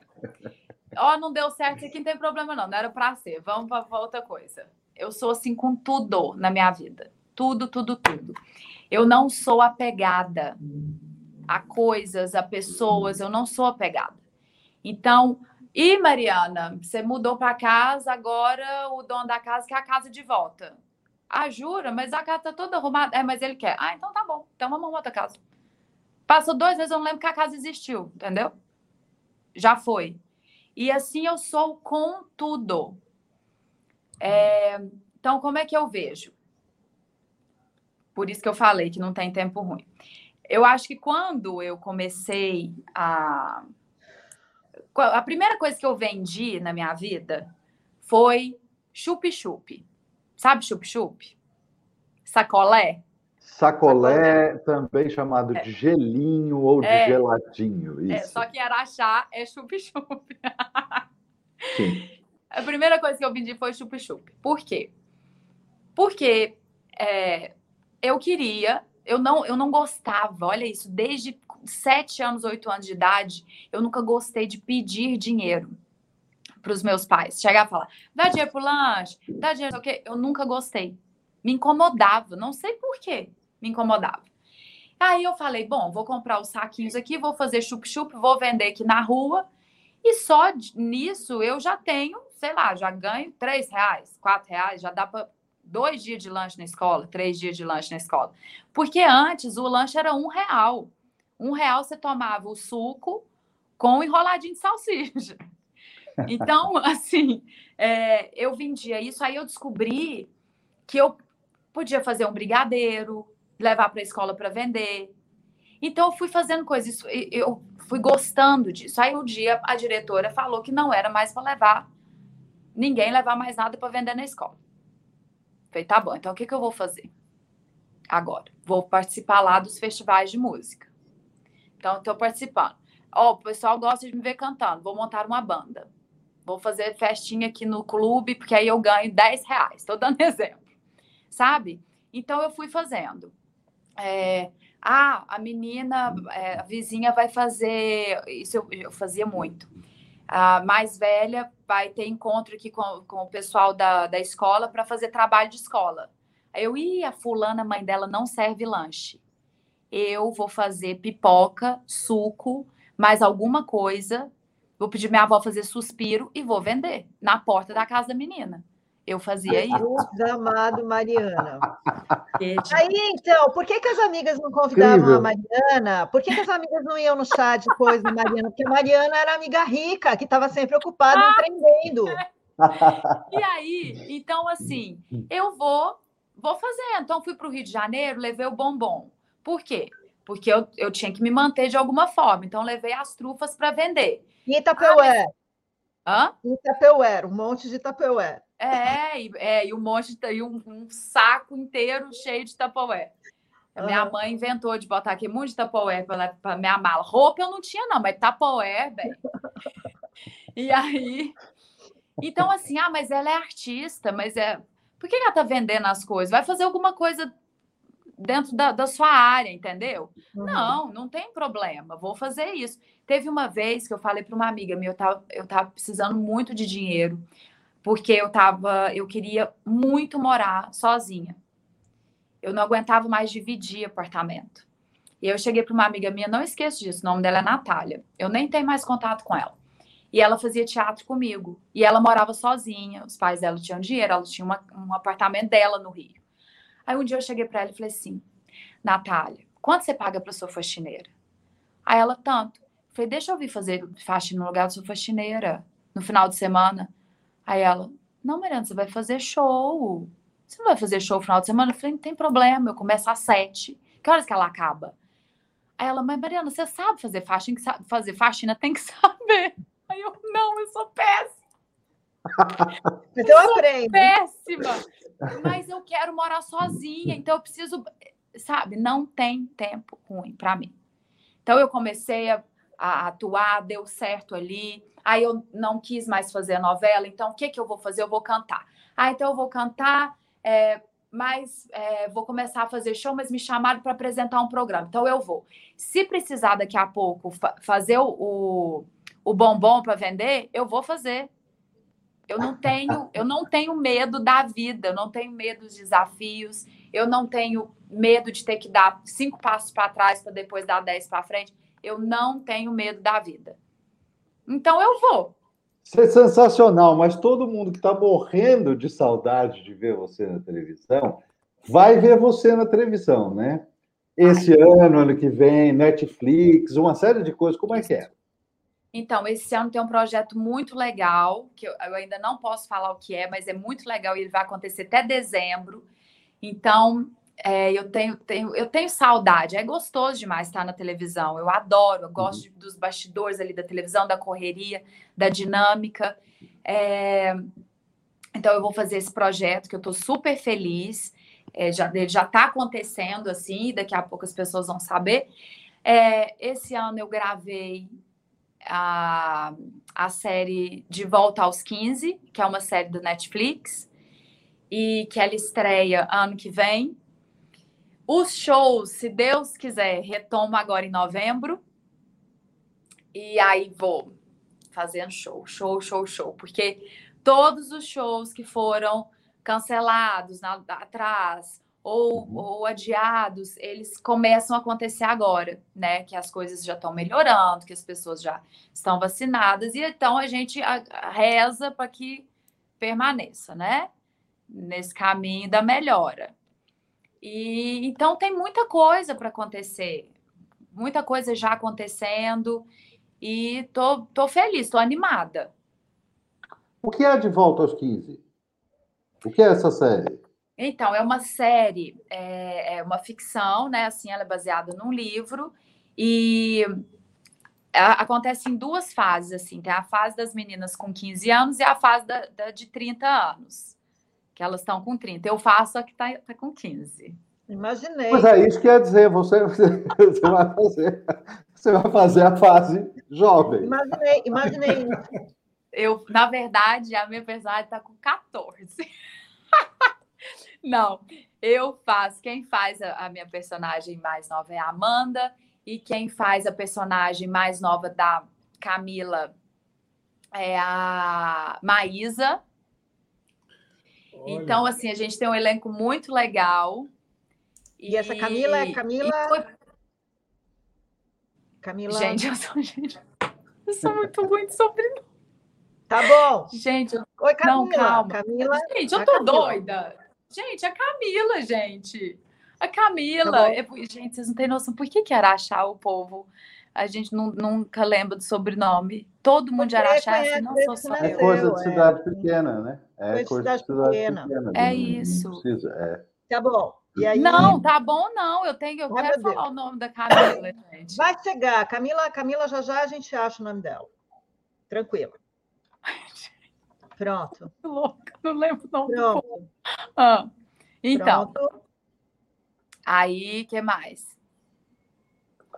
Ó, oh, não deu certo aqui, não tem problema não, não era para ser. Vamos para outra coisa. Eu sou assim com tudo na minha vida. Tudo, tudo, tudo. Eu não sou apegada a coisas, a pessoas, eu não sou apegada. Então, e Mariana, você mudou para casa, agora o dono da casa quer a casa de volta. Ah, jura? Mas a casa tá toda arrumada. É, mas ele quer. Ah, então tá bom. Então vamos outra casa. Passou dois meses, eu não lembro que a casa existiu, entendeu? Já foi. E assim eu sou com tudo. É, então, como é que eu vejo? Por isso que eu falei que não tem tempo ruim. Eu acho que quando eu comecei a. A primeira coisa que eu vendi na minha vida foi chup-chup. Sabe chup-chup? Sacolé? Sacolé, também chamado é. de gelinho ou de é. geladinho. Isso. É, só que Araxá é chup-chup. A primeira coisa que eu vendi foi chup-chup. Por quê? Porque é, eu queria eu não, eu não gostava, olha isso, desde sete anos, oito anos de idade, eu nunca gostei de pedir dinheiro para os meus pais. Chegar e falar, dá dinheiro pro lanche, dá dinheiro, o quê? Eu nunca gostei. Me incomodava, não sei por quê, me incomodava. Aí eu falei, bom, vou comprar os saquinhos aqui, vou fazer chup-chup, vou vender aqui na rua. E só nisso eu já tenho, sei lá, já ganho três reais, quatro reais, já dá para dois dias de lanche na escola, três dias de lanche na escola. Porque antes o lanche era um real. Um real você tomava o suco com enroladinho de salsicha. Então, assim, é, eu vendia isso, aí eu descobri que eu podia fazer um brigadeiro, levar para a escola para vender. Então, eu fui fazendo coisas, eu fui gostando disso. Aí, um dia, a diretora falou que não era mais para levar, ninguém levar mais nada para vender na escola. Falei, tá bom, então o que, que eu vou fazer? Agora, vou participar lá dos festivais de música. Então, estou participando. Ó, oh, o pessoal gosta de me ver cantando, vou montar uma banda. Vou fazer festinha aqui no clube, porque aí eu ganho 10 reais. Estou dando exemplo. Sabe? Então, eu fui fazendo. É, ah, a menina, é, a vizinha vai fazer. Isso eu, eu fazia muito a mais velha vai ter encontro aqui com, com o pessoal da, da escola para fazer trabalho de escola. Aí eu, ia a fulana, mãe dela, não serve lanche. Eu vou fazer pipoca, suco, mais alguma coisa. Vou pedir minha avó fazer suspiro e vou vender na porta da casa da menina. Eu fazia isso. Deus amado, Mariana. Aí, então, por que, que as amigas não convidavam Incrível. a Mariana? Por que, que as amigas não iam no chá depois da Mariana? Porque a Mariana era amiga rica, que estava sempre ocupada ah, empreendendo. E aí, então, assim, eu vou, vou fazer. Então, fui para o Rio de Janeiro, levei o bombom. Por quê? Porque eu, eu tinha que me manter de alguma forma. Então, levei as trufas para vender. E Itapeué? Ah, mas... Hã? Itapeué, um monte de Itapeué. É, e, é, e um monte de, e um, um saco inteiro cheio de Tupperware. A minha uhum. mãe inventou de botar aqui muito de Tupperware para minha mala. Roupa eu não tinha, não, mas Tupperware, velho. e aí. Então, assim, ah, mas ela é artista, mas é. Por que ela tá vendendo as coisas? Vai fazer alguma coisa dentro da, da sua área, entendeu? Uhum. Não, não tem problema, vou fazer isso. Teve uma vez que eu falei para uma amiga minha, eu tava, eu tava precisando muito de dinheiro porque eu tava, eu queria muito morar sozinha. Eu não aguentava mais dividir apartamento. E eu cheguei para uma amiga minha, não esqueço disso, o nome dela é Natália. Eu nem tenho mais contato com ela. E ela fazia teatro comigo. E ela morava sozinha. Os pais dela tinham dinheiro, ela tinha uma, um apartamento dela no Rio. Aí um dia eu cheguei para ela e falei assim: Natália, quanto você paga para sua faxineira? Aí ela, tanto. Eu falei, deixa eu vir fazer faxina no lugar da sua faxineira no final de semana. Aí ela, não, Mariana, você vai fazer show. Você não vai fazer show no final de semana? Eu falei, não tem problema, eu começo às sete. Que horas que ela acaba? Aí ela, mas Mariana, você sabe fazer faxina? Fazer faxina tem que saber. Aí eu, não, eu sou péssima. Mas eu, eu aprendo. Péssima. Mas eu quero morar sozinha, então eu preciso, sabe, não tem tempo ruim para mim. Então eu comecei a, a, atuar, deu certo ali. Aí eu não quis mais fazer a novela, então o que, que eu vou fazer? Eu vou cantar. Ah, então eu vou cantar, é, mas é, vou começar a fazer show, mas me chamaram para apresentar um programa, então eu vou. Se precisar daqui a pouco fa fazer o, o o bombom para vender, eu vou fazer. Eu não tenho, eu não tenho medo da vida, eu não tenho medo dos desafios, eu não tenho medo de ter que dar cinco passos para trás para depois dar dez para frente. Eu não tenho medo da vida. Então eu vou. Isso é sensacional, mas todo mundo que está morrendo de saudade de ver você na televisão vai ver você na televisão, né? Esse Ai. ano, ano que vem, Netflix, uma série de coisas. Como é que é? Então, esse ano tem um projeto muito legal, que eu, eu, ainda não posso falar o que é, mas é muito legal e ele vai acontecer até dezembro. Então, é, eu, tenho, tenho, eu tenho saudade. É gostoso demais estar na televisão. Eu adoro, eu gosto uhum. dos bastidores ali da televisão, da correria, da dinâmica. É, então, eu vou fazer esse projeto que eu estou super feliz. É, já, ele já está acontecendo assim, daqui a pouco as pessoas vão saber. É, esse ano eu gravei a, a série De Volta aos 15, que é uma série do Netflix, e que ela estreia ano que vem. Os shows, se Deus quiser, retoma agora em novembro. E aí vou fazendo show, show, show, show, porque todos os shows que foram cancelados na, atrás, ou, uhum. ou adiados, eles começam a acontecer agora, né? Que as coisas já estão melhorando, que as pessoas já estão vacinadas, e então a gente reza para que permaneça, né? Nesse caminho da melhora. E então tem muita coisa para acontecer, muita coisa já acontecendo, e tô, tô feliz, tô animada. O que é de volta aos 15? O que é essa série? Então, é uma série, é, é uma ficção, né? Assim, ela é baseada num livro e acontece em duas fases, assim. Tem a fase das meninas com 15 anos e a fase da, da de 30 anos, que elas estão com 30. Eu faço a que está tá com 15. Imaginei. Mas é isso que quer dizer, você, você, você, vai fazer, você vai fazer a fase jovem. Imaginei, imaginei. Eu, na verdade, a minha personagem está com 14. Não, eu faço. Quem faz a, a, minha personagem mais nova é a Amanda, e quem faz a personagem mais nova da Camila é a Maísa. Olha. Então, assim, a gente tem um elenco muito legal. E, e essa Camila é Camila. Foi... Camila. Gente, eu sou, gente, eu sou muito ruim de sobrenome. Tá bom. Gente, Oi, Camila. Não, calma. Camila. Gente, eu tô Camila. doida. Gente, a Camila, gente. A Camila. Tá é, gente, vocês não têm noção por que, que Araxá, o povo, a gente não, nunca lembra do sobrenome. Todo mundo de Araxá, é assim, não sou só É coisa de cidade pequena, né? É coisa de cidade pequena. pequena é isso. Precisa, é. Tá bom. Aí... Não, tá bom, não. Eu tenho, eu Ai, quero falar o nome da Camila, gente. Vai chegar. Camila, Camila, já já a gente acha o nome dela. Tranquilo. Pronto. Louca, não lembro o nome Pronto. Ah, então. Pronto. Aí, que mais?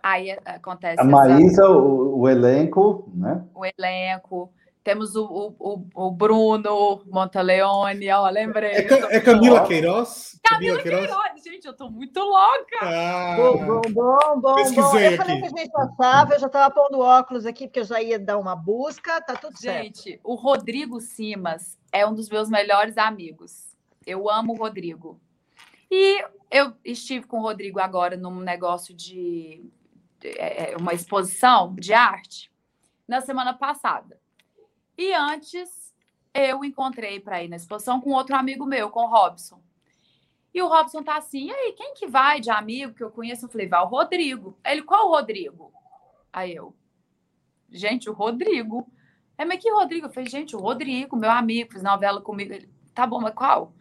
Aí acontece. A Maísa, essa... o, o, elenco, né? O elenco. Temos o, o, o Bruno Montaleone, ó, lembrei. É, é Camila Queiroz? Camila, Camila Queiroz. Queiroz. Gente, eu tô muito louca. Ah, bom, bom, bom, bom. Pesquisei bom. Eu falei que a gente passava, eu já estava pondo óculos aqui, porque eu já ia dar uma busca, tá tudo gente, certo. Gente, o Rodrigo Simas é um dos meus melhores amigos. Eu amo o Rodrigo. E eu estive com o Rodrigo agora num negócio de é, uma exposição de arte na semana passada. E antes, eu encontrei para ir na exposição com outro amigo meu, com o Robson. E o Robson tá assim, e aí, quem que vai de amigo que eu conheço? Eu falei, vai o Rodrigo. Ele, qual o Rodrigo? Aí eu, gente, o Rodrigo. É, mas que Rodrigo? Eu falei, gente, o Rodrigo, meu amigo, fez novela comigo. Ele, tá bom, mas qual?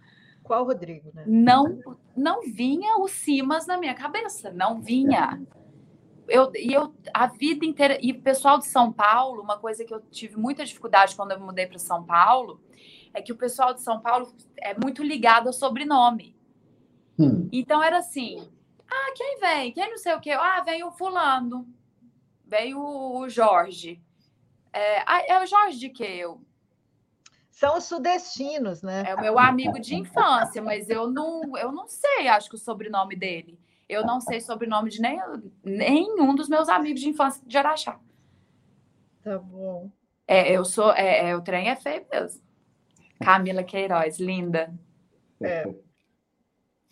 Qual Rodrigo, né? Não, não vinha o Simas na minha cabeça, não vinha eu, e eu a vida inteira e o pessoal de São Paulo, uma coisa que eu tive muita dificuldade quando eu me mudei para São Paulo, é que o pessoal de São Paulo é muito ligado ao sobrenome. Hum. Então era assim: ah, quem vem? Quem não sei o quê? Ah, vem o fulano. Vem o, Jorge. É, ah, é o Jorge de quê? Eu, são os sudestinos, né? É o meu amigo de infância, mas eu não, eu não sei, acho que o sobrenome dele. Eu não sei sobrenome de nem, nenhum dos meus amigos de infância de Araxá. Tá bom. É, eu sou. É, é, o trem é feio mesmo. Camila Queiroz, linda. É.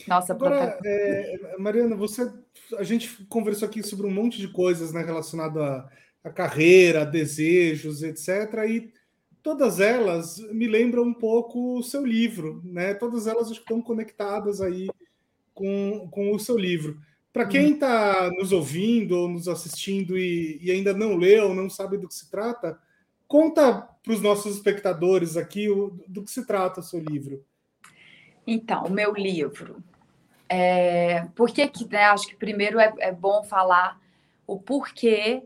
Nossa, Agora, é, Mariana, você, a gente conversou aqui sobre um monte de coisas né, relacionado à, à carreira, a desejos, etc. E todas elas me lembram um pouco o seu livro, né? Todas elas estão conectadas aí com, com o seu livro. Para quem está uhum. nos ouvindo ou nos assistindo e, e, ainda não leu, não sabe do que se trata, conta para os nossos espectadores aqui o, do que se trata o seu livro. Então, o meu livro. É, por que, que né, acho que primeiro é, é bom falar o porquê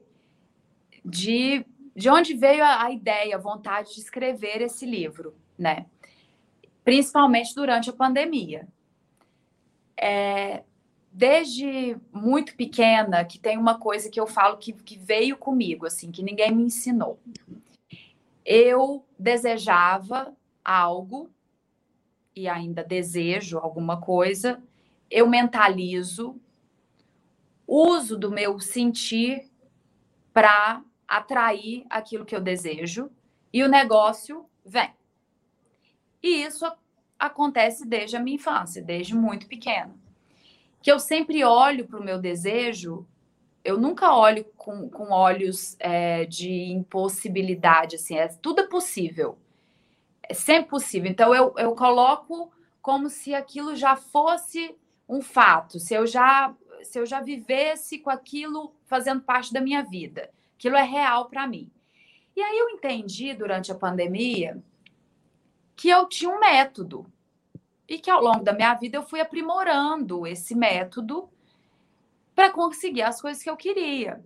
de, de onde veio a, a ideia, a vontade de escrever esse livro, né? Principalmente durante a pandemia é, desde muito pequena, que tem uma coisa que eu falo que, que veio comigo, assim, que ninguém me ensinou. Eu desejava algo, e ainda desejo alguma coisa, eu mentalizo, uso do meu sentir para atrair aquilo que eu desejo, e o negócio vem. E isso acontece desde a minha infância, desde muito pequena. Que eu sempre olho para o meu desejo, eu nunca olho com, com olhos é, de impossibilidade, assim, é, tudo é possível. É sempre possível. Então, eu, eu coloco como se aquilo já fosse um fato, se eu já se eu já vivesse com aquilo fazendo parte da minha vida, aquilo é real para mim. E aí eu entendi durante a pandemia que eu tinha um método. E que ao longo da minha vida eu fui aprimorando esse método para conseguir as coisas que eu queria,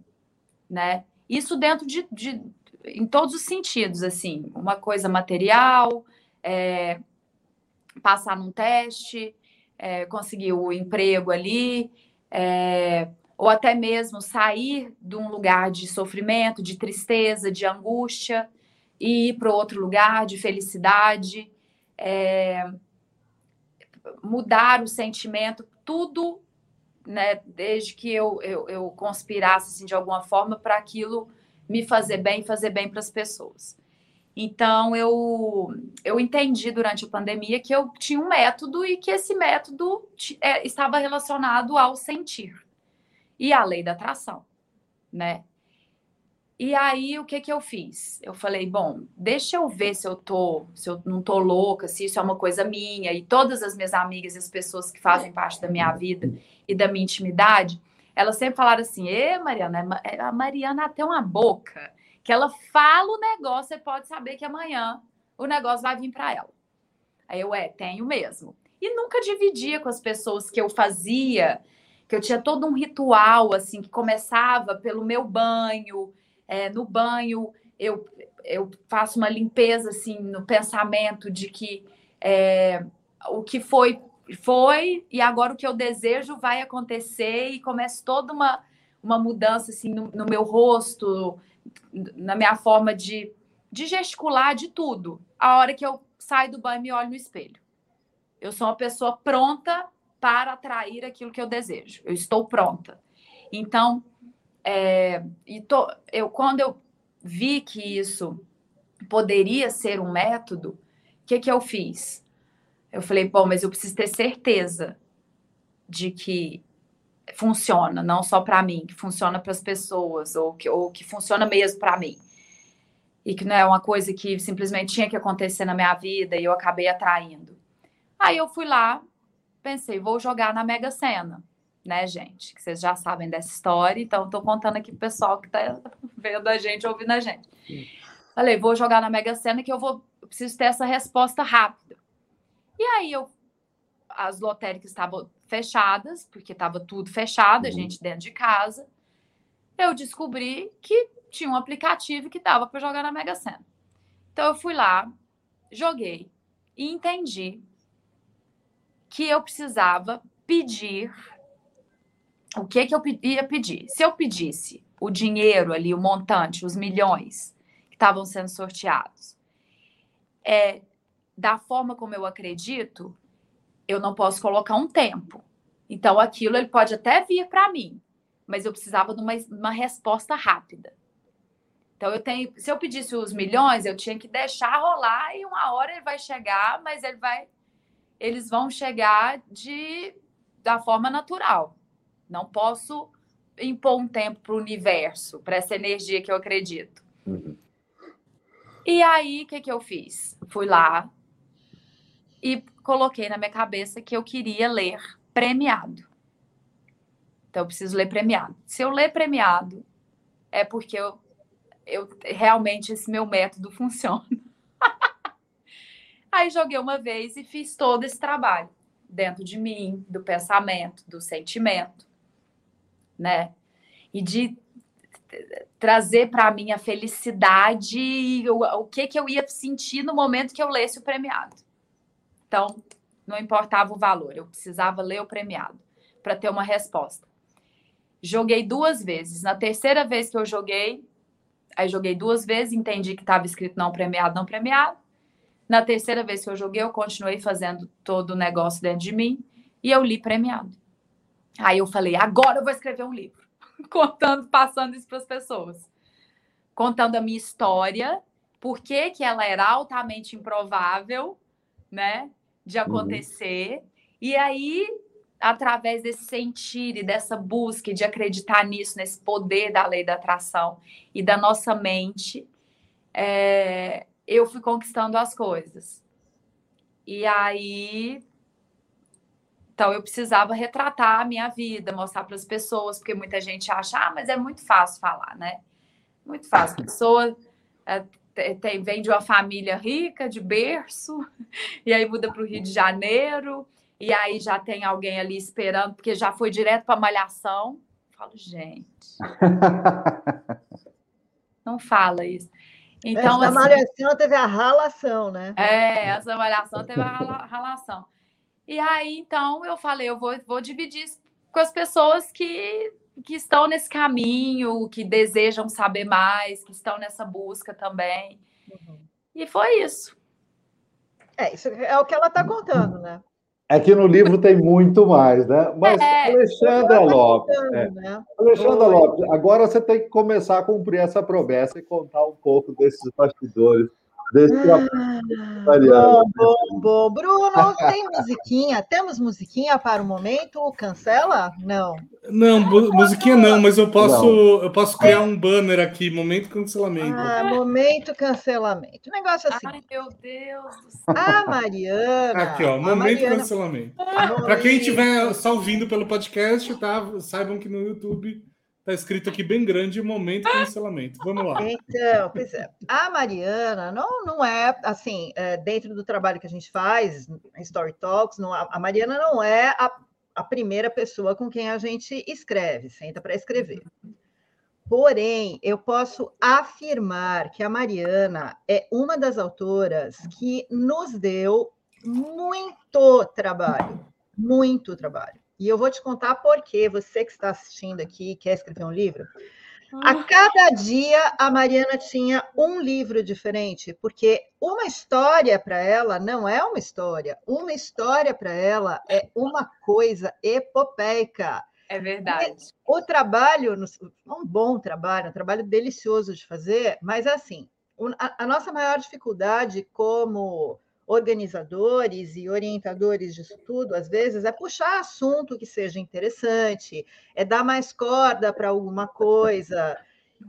né? Isso dentro de, de em todos os sentidos, assim, uma coisa material, é, passar num teste, é, conseguir o emprego ali, é, ou até mesmo sair de um lugar de sofrimento, de tristeza, de angústia e ir para outro lugar de felicidade. É, mudar o sentimento, tudo, né, desde que eu, eu, eu conspirasse assim, de alguma forma para aquilo me fazer bem, fazer bem para as pessoas. Então, eu, eu entendi durante a pandemia que eu tinha um método e que esse método é, estava relacionado ao sentir e à lei da atração, né? E aí, o que que eu fiz? Eu falei, bom, deixa eu ver se eu tô, se eu não tô louca, se isso é uma coisa minha. E todas as minhas amigas e as pessoas que fazem parte da minha vida e da minha intimidade, elas sempre falaram assim: "Ê, Mariana, é a Mariana tem uma boca que ela fala o negócio, você pode saber que amanhã o negócio vai vir para ela". Aí eu, é, tenho mesmo. E nunca dividia com as pessoas que eu fazia, que eu tinha todo um ritual assim que começava pelo meu banho, é, no banho, eu, eu faço uma limpeza assim no pensamento de que é, o que foi foi e agora o que eu desejo vai acontecer e começa toda uma, uma mudança assim no, no meu rosto, na minha forma de, de gesticular de tudo a hora que eu saio do banho e me olho no espelho. Eu sou uma pessoa pronta para atrair aquilo que eu desejo. Eu estou pronta. Então, é, e tô, eu quando eu vi que isso poderia ser um método, o que, que eu fiz? Eu falei, bom, mas eu preciso ter certeza de que funciona, não só para mim, que funciona para as pessoas, ou que, ou que funciona mesmo para mim. E que não é uma coisa que simplesmente tinha que acontecer na minha vida e eu acabei atraindo. Aí eu fui lá, pensei, vou jogar na Mega Sena, né, gente? Que vocês já sabem dessa história, então estou contando aqui pro pessoal que está vendo a gente, ouvindo a gente. Falei, vou jogar na Mega Sena que eu vou, eu preciso ter essa resposta rápida. E aí eu as lotéricas estavam fechadas, porque estava tudo fechado, a uhum. gente dentro de casa. Eu descobri que tinha um aplicativo que dava para jogar na Mega Sena. Então eu fui lá, joguei e entendi que eu precisava pedir o que que eu ia pedir. Se eu pedisse o dinheiro ali, o montante, os milhões que estavam sendo sorteados, é, da forma como eu acredito, eu não posso colocar um tempo. Então, aquilo ele pode até vir para mim, mas eu precisava de uma, uma resposta rápida. Então, eu tenho, se eu pedisse os milhões, eu tinha que deixar rolar e uma hora ele vai chegar, mas ele vai, eles vão chegar de da forma natural. Não posso impor um tempo para o universo, para essa energia que eu acredito. Uhum. E aí, o que, que eu fiz? Fui lá e coloquei na minha cabeça que eu queria ler premiado. Então, eu preciso ler premiado. Se eu ler premiado, é porque eu, eu realmente esse meu método funciona. Aí joguei uma vez e fiz todo esse trabalho dentro de mim, do pensamento, do sentimento, né? E de trazer para mim a felicidade, o, o que que eu ia sentir no momento que eu lesse o premiado. Então, não importava o valor, eu precisava ler o premiado para ter uma resposta. Joguei duas vezes. Na terceira vez que eu joguei, aí joguei duas vezes, entendi que estava escrito não premiado, não premiado. Na terceira vez que eu joguei, eu continuei fazendo todo o negócio dentro de mim e eu li premiado. Aí eu falei, agora eu vou escrever um livro, contando, passando isso para as pessoas, contando a minha história, por que, que ela era altamente improvável, né? de uhum. acontecer. Uhum. E aí, através desse sentir e dessa busca de acreditar nisso, nesse poder da lei da atração e da nossa mente, é, eu fui conquistando as coisas. E aí. Então, eu precisava retratar a minha vida, mostrar para as pessoas, porque muita gente acha, ah, mas é muito fácil falar, né? Muito fácil. A pessoa é, tem, vem de uma família rica, de berço, e aí muda para o Rio de Janeiro, e aí já tem alguém ali esperando, porque já foi direto para a malhação. Eu falo, gente. não fala isso. Então, essa assim, malhação teve a ralação, né? É, essa malhação teve a ralação. E aí, então, eu falei, eu vou, vou dividir com as pessoas que que estão nesse caminho, que desejam saber mais, que estão nessa busca também. Uhum. E foi isso. É, isso é o que ela está contando, né? É que no livro tem muito mais, né? Mas, é, Alexandra Lopes. É. Né? Alexandra Lopes, agora você tem que começar a cumprir essa promessa e contar um pouco desses bastidores Desse ah, bom, bom, bom. Bruno, tem musiquinha? Temos musiquinha para o momento? Cancela? Não. Não, musiquinha não, mas eu posso, não. eu posso criar um banner aqui, momento cancelamento. Ah, momento cancelamento. Negócio assim. Ai, meu Deus do céu. A Mariana. Aqui, ó, momento Mariana, cancelamento. Para quem estiver só ouvindo pelo podcast, tá? Saibam que no YouTube Está escrito aqui bem grande momento cancelamento. Vamos lá. Então, pois é. A Mariana não, não é assim, é, dentro do trabalho que a gente faz, Story Talks, não, a Mariana não é a, a primeira pessoa com quem a gente escreve, senta para escrever. Porém, eu posso afirmar que a Mariana é uma das autoras que nos deu muito trabalho, muito trabalho. E eu vou te contar por quê, você que está assistindo aqui, quer escrever um livro. A cada dia a Mariana tinha um livro diferente, porque uma história para ela não é uma história, uma história para ela é uma coisa epopeica. É verdade. O trabalho, um bom trabalho, um trabalho delicioso de fazer, mas assim, a nossa maior dificuldade como organizadores e orientadores disso tudo, às vezes, é puxar assunto que seja interessante, é dar mais corda para alguma coisa.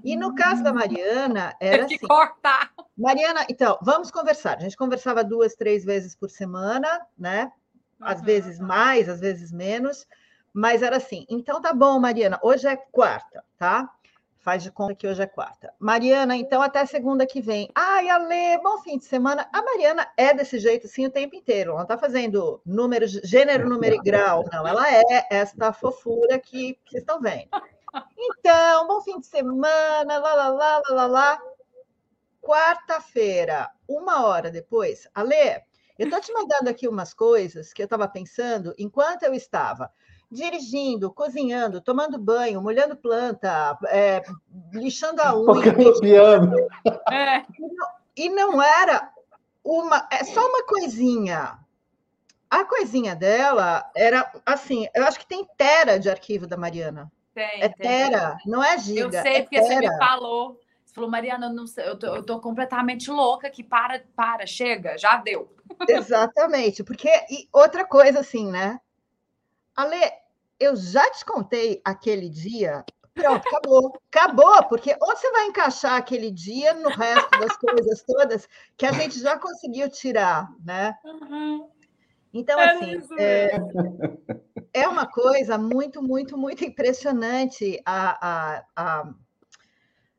E no caso da Mariana, era Teve que assim. cortar. Mariana, então, vamos conversar. A gente conversava duas, três vezes por semana, né? Às uhum. vezes mais, às vezes menos. Mas era assim. Então tá bom, Mariana. Hoje é quarta, tá? Faz de conta que hoje é quarta. Mariana, então até segunda que vem. Ai, Ale, bom fim de semana. A Mariana é desse jeito assim o tempo inteiro. Ela não está fazendo número, gênero, número e grau. Não, ela é esta fofura que vocês estão vendo. Então, bom fim de semana, lá, lá, lá, lá, lá, lá. Quarta-feira, uma hora depois. Ale, eu estou te mandando aqui umas coisas que eu estava pensando enquanto eu estava dirigindo, cozinhando, tomando banho, molhando planta, é, lixando a unha. piano. É. E não era uma, é só uma coisinha. A coisinha dela era assim, eu acho que tem tera de arquivo da Mariana. Tem. É tera, tem. não é giga. Eu sei, é porque tera. você me falou. Você falou, Mariana, eu, não sei, eu, tô, eu tô completamente louca que para, para, chega, já deu. Exatamente, porque e outra coisa assim, né? Ale, eu já te contei aquele dia. Pronto, acabou. Acabou, porque onde você vai encaixar aquele dia no resto das coisas todas que a gente já conseguiu tirar, né? Uhum. Então, é assim, é, é, uma coisa muito, muito, muito impressionante a, a, a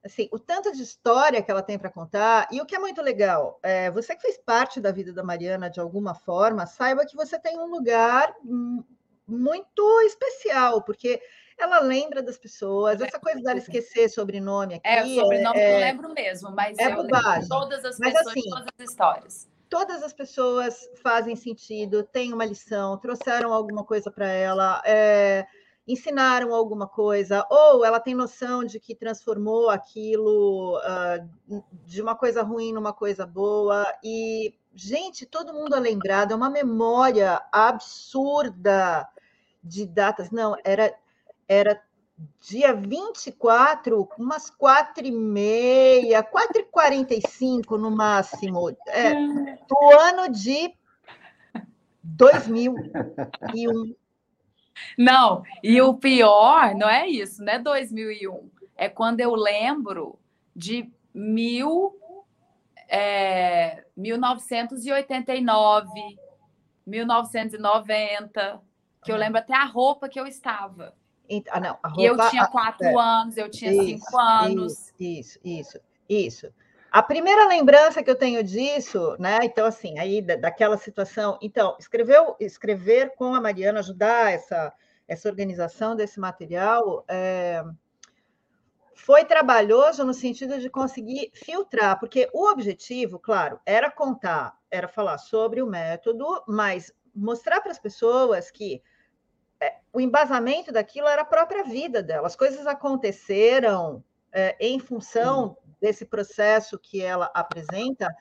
assim, o tanto de história que ela tem para contar, e o que é muito legal, é, você que fez parte da vida da Mariana de alguma forma, saiba que você tem um lugar muito especial, porque ela lembra das pessoas, essa coisa dela esquecer sobrenome aqui. É, o sobrenome é, eu lembro mesmo, mas é eu bobagem. todas as mas, pessoas, assim, todas as histórias. Todas as pessoas fazem sentido, têm uma lição, trouxeram alguma coisa para ela, é, ensinaram alguma coisa, ou ela tem noção de que transformou aquilo uh, de uma coisa ruim numa coisa boa, e gente, todo mundo é lembrado, é uma memória absurda de datas. Não, era, era dia 24, umas 4 e meia, 4 e 45 no máximo, é, do ano de 2001. Não, e o pior não é isso, não é 2001. É quando eu lembro de mil, é, 1989, 1990, que eu lembro até a roupa que eu estava. Ah, não, roupa, e eu tinha quatro é, anos, eu tinha isso, cinco anos. Isso, isso, isso. A primeira lembrança que eu tenho disso, né? Então, assim, aí daquela situação. Então, escreveu, escrever com a Mariana, ajudar essa, essa organização desse material, é, foi trabalhoso no sentido de conseguir filtrar, porque o objetivo, claro, era contar, era falar sobre o método, mas mostrar para as pessoas que o embasamento daquilo era a própria vida dela. As coisas aconteceram é, em função desse processo que ela apresenta,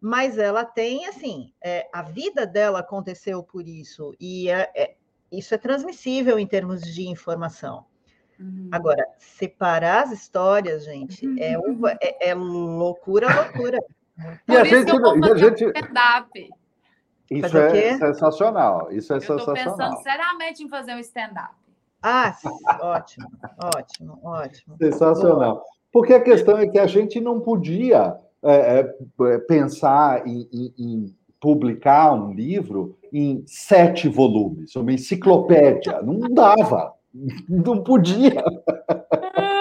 mas ela tem, assim, é, a vida dela aconteceu por isso, e é, é isso é transmissível em termos de informação. Uhum. Agora, separar as histórias, gente, é, uhum. é, é, loucura, loucura. Por e a gente, a gente... stand-up. Isso é sensacional. Isso é eu sensacional. Estou pensando seriamente em fazer um stand-up. Ah, ótimo, ótimo, ótimo. Sensacional. Porque a questão é que a gente não podia é, é, pensar em, em, em, publicar um livro em sete volumes, uma enciclopédia. Não dava, não podia.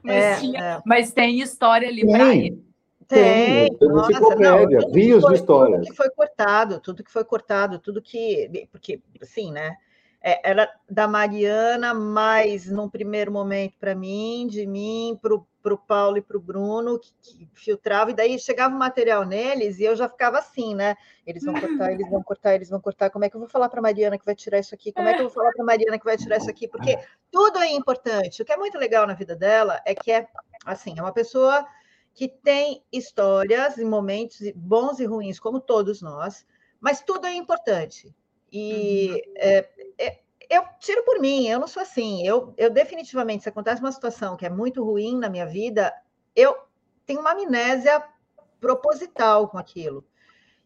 Mas, é, tinha, é. mas tem história ali para ele. Tem, tem nossa, enciclopédia, rios de histórias. Tudo que foi cortado, tudo que foi cortado, tudo que. Porque, assim, né? é, era da Mariana, mas num primeiro momento para mim, de mim para o Paulo e para o Bruno, que, que, filtrava, e daí chegava o material neles e eu já ficava assim, né? Eles vão cortar, eles vão cortar, eles vão cortar. Como é que eu vou falar para Mariana que vai tirar isso aqui? Como é que eu vou falar para Mariana que vai tirar isso aqui? Porque tudo é importante. O que é muito legal na vida dela é que é assim, é uma pessoa que tem histórias e momentos bons e ruins, como todos nós, mas tudo é importante. E uhum. é, é, eu tiro por mim, eu não sou assim. Eu, eu definitivamente, se acontece uma situação que é muito ruim na minha vida, eu tenho uma amnésia proposital com aquilo.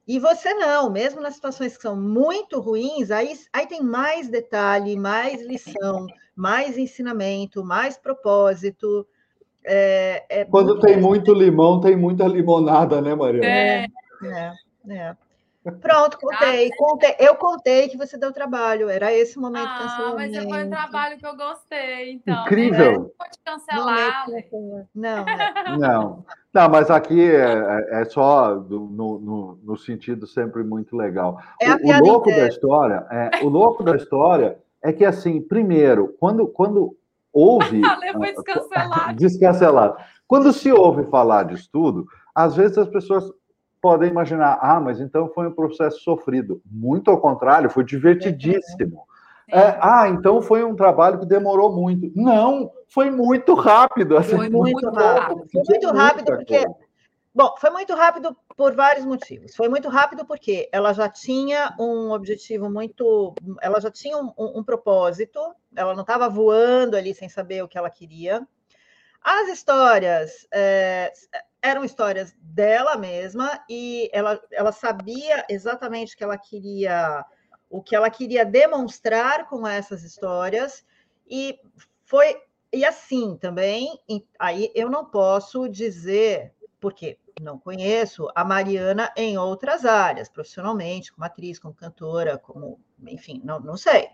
E você não, mesmo nas situações que são muito ruins, aí, aí tem mais detalhe, mais lição, mais ensinamento, mais propósito. É, é Quando muito tem muito limão, tem muita limonada, né, Mariana? É, é, é. Pronto, contei, contei. Eu contei que você deu trabalho. Era esse o momento ah, mas foi um trabalho que eu gostei, então. Incrível. Né? Pode cancelar. Não, não, não. Não, mas aqui é, é, é só do, no, no, no, sentido sempre muito legal. É o, o louco inteira. da história, é, o louco da história é que assim, primeiro, quando quando ouve foi descancelado. descancelado. Quando se ouve falar disso tudo, às vezes as pessoas podem imaginar, ah, mas então foi um processo sofrido. Muito ao contrário, foi divertidíssimo. É, ah, então foi um trabalho que demorou muito. Não, foi muito rápido. Assim, foi muito, muito rápido. Foi muito rápido porque. Coisa. Bom, foi muito rápido por vários motivos. Foi muito rápido porque ela já tinha um objetivo muito. Ela já tinha um, um, um propósito, ela não estava voando ali sem saber o que ela queria. As histórias é, eram histórias dela mesma e ela, ela sabia exatamente o que ela queria, o que ela queria demonstrar com essas histórias e foi e assim também. Aí eu não posso dizer porque não conheço a Mariana em outras áreas, profissionalmente, como atriz, como cantora, como enfim, não, não sei.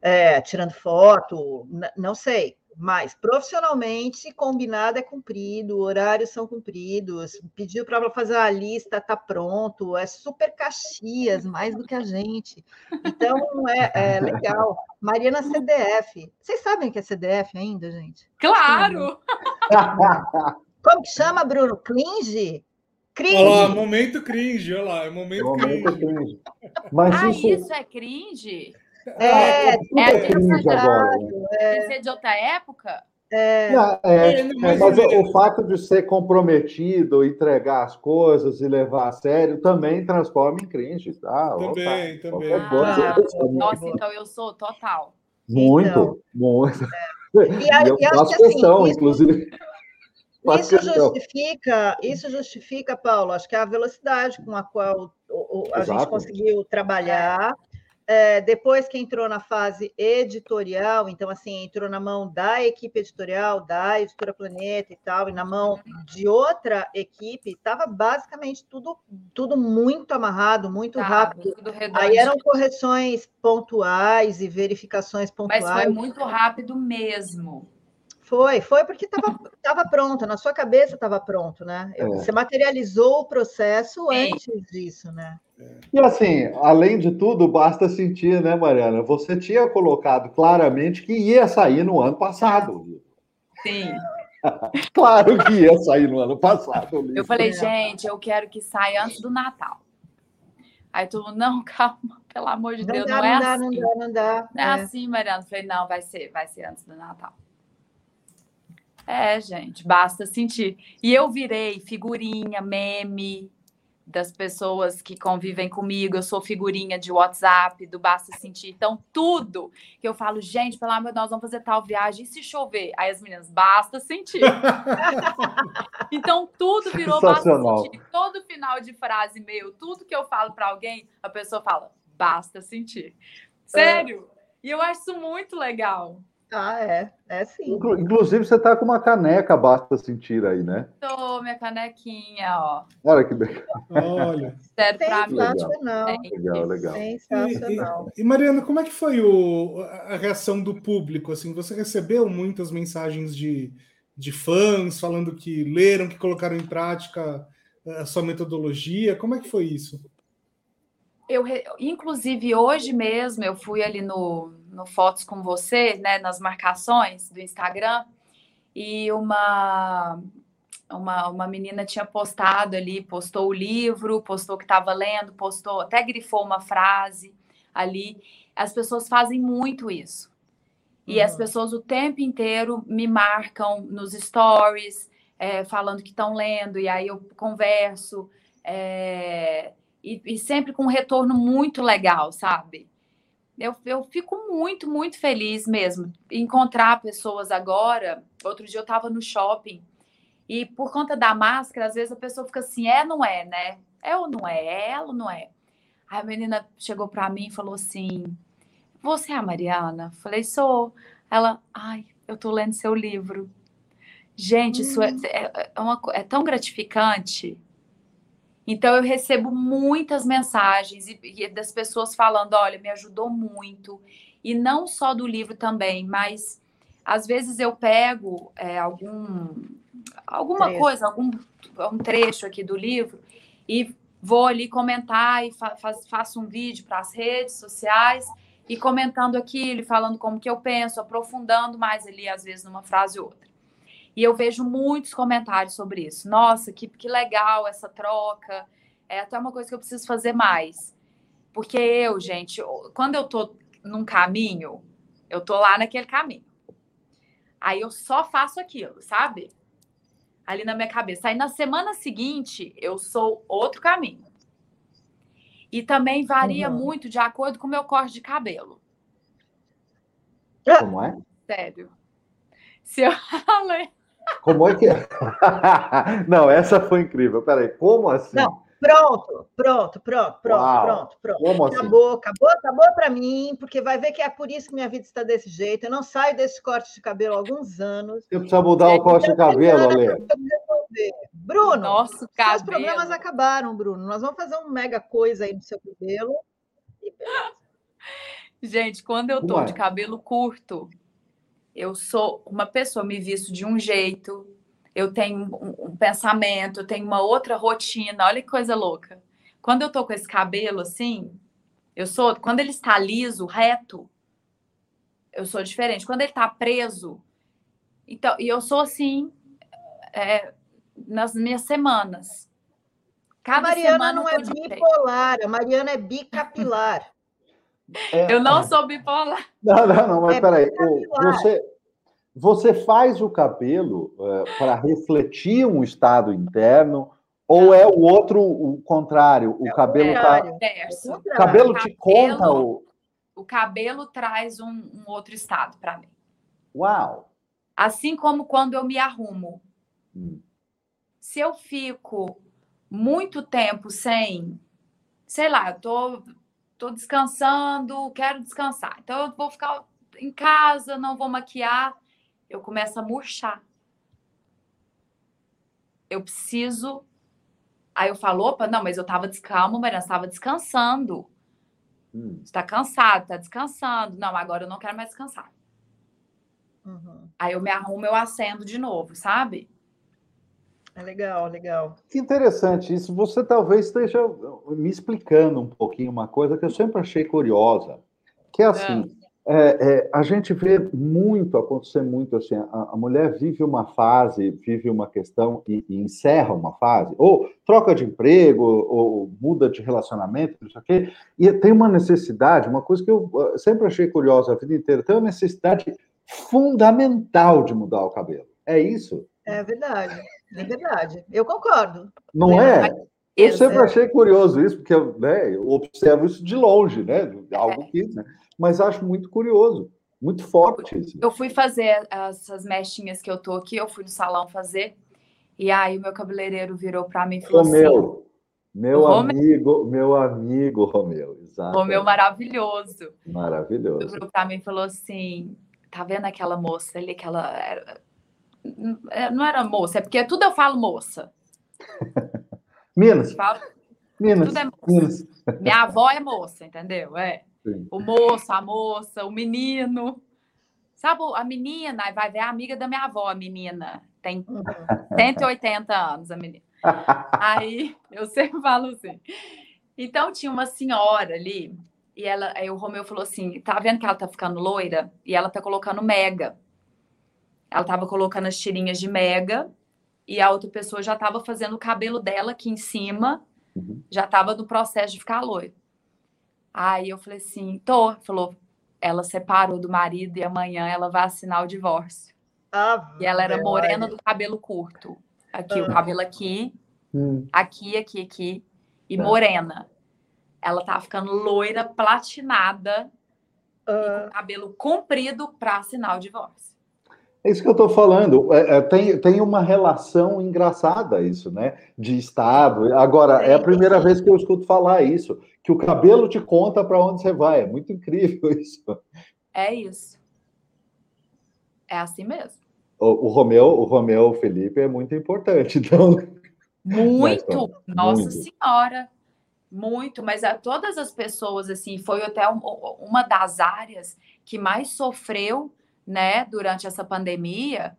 É, tirando foto, não sei mas profissionalmente combinado é cumprido, horários são cumpridos, pediu para ela fazer a lista, está pronto, é super Caxias, mais do que a gente. Então é, é legal. Mariana CDF. Vocês sabem o que é CDF ainda, gente? Claro! Como que chama, Bruno? Cringe? Cringe. Olha lá, momento cringe, olha lá, é momento, é momento cringe. cringe. Mas ah, isso... isso é cringe? É, é, é, é cringe agora. Ser de outra época? É, não, é, é, mas o, o, fato de ser comprometido, entregar as coisas e levar a sério também transforma em cringe, tá? Também, Opa, também. Ah, nossa, então eu sou total. Muito, então, muito. É. E, a, e eu faço assim, questão, assim, inclusive. Isso justifica, isso justifica, Paulo, acho que é a velocidade com a qual a gente conseguiu trabalhar é, depois que entrou na fase editorial, então, assim, entrou na mão da equipe editorial, da Editora Planeta e tal, e na mão de outra equipe, estava basicamente tudo, tudo muito amarrado, muito tá, rápido. Aí eram correções pontuais e verificações pontuais. Mas foi muito rápido mesmo. Foi, foi porque estava pronto, na sua cabeça estava pronto, né? É. Você materializou o processo Sim. antes disso, né? E assim, além de tudo, basta sentir, né, Mariana? Você tinha colocado claramente que ia sair no ano passado. Sim. claro que ia sair no ano passado. Eu falei, gente, eu quero que saia antes do Natal. Aí tu, não, calma, pelo amor de não Deus, dá, não, é não assim. Não dá, não dá, não é, é assim, Mariana. Eu falei, não, vai ser, vai ser antes do Natal. É, gente, basta sentir. E eu virei figurinha, meme, das pessoas que convivem comigo, eu sou figurinha de WhatsApp, do Basta Sentir. Então, tudo que eu falo, gente, pelo amor de Deus, vamos fazer tal viagem, e se chover? Aí as meninas, basta sentir. então, tudo virou basta sentir. Todo final de frase meu, tudo que eu falo para alguém, a pessoa fala, basta sentir. Sério? É. E eu acho isso muito legal. Ah, é. É sim. Inclusive, você está com uma caneca, basta sentir aí, né? Tô, minha canequinha, ó. Olha que bem. Olha. Serve para mim. Legal, legal. legal. Sensacional. E, e, e, Mariana, como é que foi o, a reação do público? Assim, você recebeu muitas mensagens de, de fãs falando que leram, que colocaram em prática a sua metodologia? Como é que foi isso? eu, inclusive, hoje mesmo, eu fui ali no, no Fotos com você, né, nas marcações do Instagram, e uma, uma, uma menina tinha postado ali, postou o livro, postou que estava lendo, postou, até grifou uma frase ali. As pessoas fazem muito isso. E uhum. as pessoas o tempo inteiro me marcam nos stories, é, falando que estão lendo, e aí eu converso. É, e, e, sempre com um retorno muito legal, sabe? Eu, eu fico muito, muito feliz mesmo encontrar pessoas agora. Outro dia eu estava no shopping e por conta da máscara, às vezes a pessoa fica assim, é, não é, né? É ou não é? É ela ou não é? Aí a menina chegou para mim e falou assim: Você é a Mariana? Falei, sou. Ela, ai, eu tô lendo seu livro. Gente, isso é, hum. é, é, uma, é tão gratificante. Então eu recebo muitas mensagens e, e das pessoas falando, olha, me ajudou muito. E não só do livro também, mas às vezes eu pego é, algum alguma trecho. coisa, algum um trecho aqui do livro e vou ali comentar e fa faço um vídeo para as redes sociais e comentando aquilo, falando como que eu penso, aprofundando mais ali, às vezes, numa frase ou outra. E eu vejo muitos comentários sobre isso. Nossa, que, que legal essa troca. É até uma coisa que eu preciso fazer mais. Porque eu, gente, quando eu tô num caminho, eu tô lá naquele caminho. Aí eu só faço aquilo, sabe? Ali na minha cabeça. Aí na semana seguinte, eu sou outro caminho. E também varia uhum. muito de acordo com o meu corte de cabelo. Como é? Sério. Se eu Como é que é? Não, essa foi incrível. Peraí, como assim? Não, pronto, pronto, pronto, pronto, Uau. pronto, pronto. Como assim? acabou, assim? acabou, acabou para mim, porque vai ver que é por isso que minha vida está desse jeito. Eu não saio desse corte de cabelo há alguns anos. Você precisa mudar o corte de cabelo, Ale. Bruno, Nosso cabelo. seus problemas acabaram, Bruno. Nós vamos fazer um mega coisa aí no seu cabelo. Gente, quando eu tô Ué. de cabelo curto, eu sou uma pessoa, me visto de um jeito, eu tenho um, pensamento, eu tenho uma outra rotina, olha que coisa louca. Quando eu tô com esse cabelo assim, eu sou, quando ele está liso, reto, eu sou diferente. Quando ele está preso, então, e eu sou assim é, nas minhas semanas. Cada a Mariana não é bipolar, a Mariana é bicapilar. É, eu não sou bipolar. Não, não, não, mas é peraí. Você, você faz o cabelo é, para refletir um estado interno ou é o outro, o contrário? O é cabelo está. O cabelo te conta o. O cabelo traz um, um outro estado para mim. Uau! Assim como quando eu me arrumo. Hum. Se eu fico muito tempo sem, sei lá, eu tô Estou descansando, quero descansar. Então, eu vou ficar em casa, não vou maquiar. Eu começo a murchar. Eu preciso. Aí eu falo, opa, não, mas eu estava calma, mas eu estava descansando. Hum. Está cansado, está descansando. Não, agora eu não quero mais descansar. Uhum. Aí eu me arrumo, eu acendo de novo, sabe? É legal, legal. Que interessante isso. Você talvez esteja me explicando um pouquinho uma coisa que eu sempre achei curiosa, que é assim, é. É, é, a gente vê muito acontecer muito assim, a, a, mulher vive uma fase, vive uma questão e, e, encerra uma fase, ou troca de emprego, ou, muda de relacionamento, não sei o quê, e tem uma necessidade, uma coisa que eu uh, sempre achei curiosa a vida inteira, tem uma necessidade fundamental de mudar o cabelo. É isso? É verdade. É verdade, eu concordo. Não é? Eu sempre achei curioso isso, porque né, eu observo isso de longe, né? Algo é. que, né? Mas acho muito curioso, muito forte isso. Eu fui fazer essas mechinhas que eu tô aqui, eu fui no salão fazer, e aí o meu cabeleireiro virou para mim e falou Romeu, assim. Meu amigo, meu amigo Romeu, exato. Romeu maravilhoso. Maravilhoso. Virou para mim e falou assim: tá vendo aquela moça ali, aquela não era moça, é porque tudo eu falo moça. Minas. Falo, Minas. Tudo é moça. Minas. Minha avó é moça, entendeu? É. Sim. O moço, a moça, o menino. Sabe, a menina, vai ver a amiga da minha avó, a menina. Tem 180 anos, a menina. Aí, eu sempre falo assim. Então tinha uma senhora ali, e ela, aí o Romeu falou assim: tá vendo que ela tá ficando loira? E ela tá colocando mega. Ela tava colocando as tirinhas de mega, e a outra pessoa já tava fazendo o cabelo dela aqui em cima, uhum. já tava no processo de ficar loira. Aí eu falei assim: tô. Falou, ela separou do marido e amanhã ela vai assinar o divórcio. Ah, e ela era morena do cabelo curto. Aqui, ah. o cabelo aqui, hum. aqui, aqui, aqui e morena. Ela tava ficando loira, platinada, e com ah. cabelo comprido para assinar o divórcio. É isso que eu estou falando. É, é, tem, tem uma relação engraçada isso, né? De estado. Agora, é a primeira vez que eu escuto falar isso, que o cabelo te conta para onde você vai. É muito incrível isso. É isso. É assim mesmo. O, o Romeu, o Romeu Felipe é muito importante, então. Muito, nossa muito. senhora, muito, mas a, todas as pessoas, assim, foi até um, uma das áreas que mais sofreu, né, durante essa pandemia,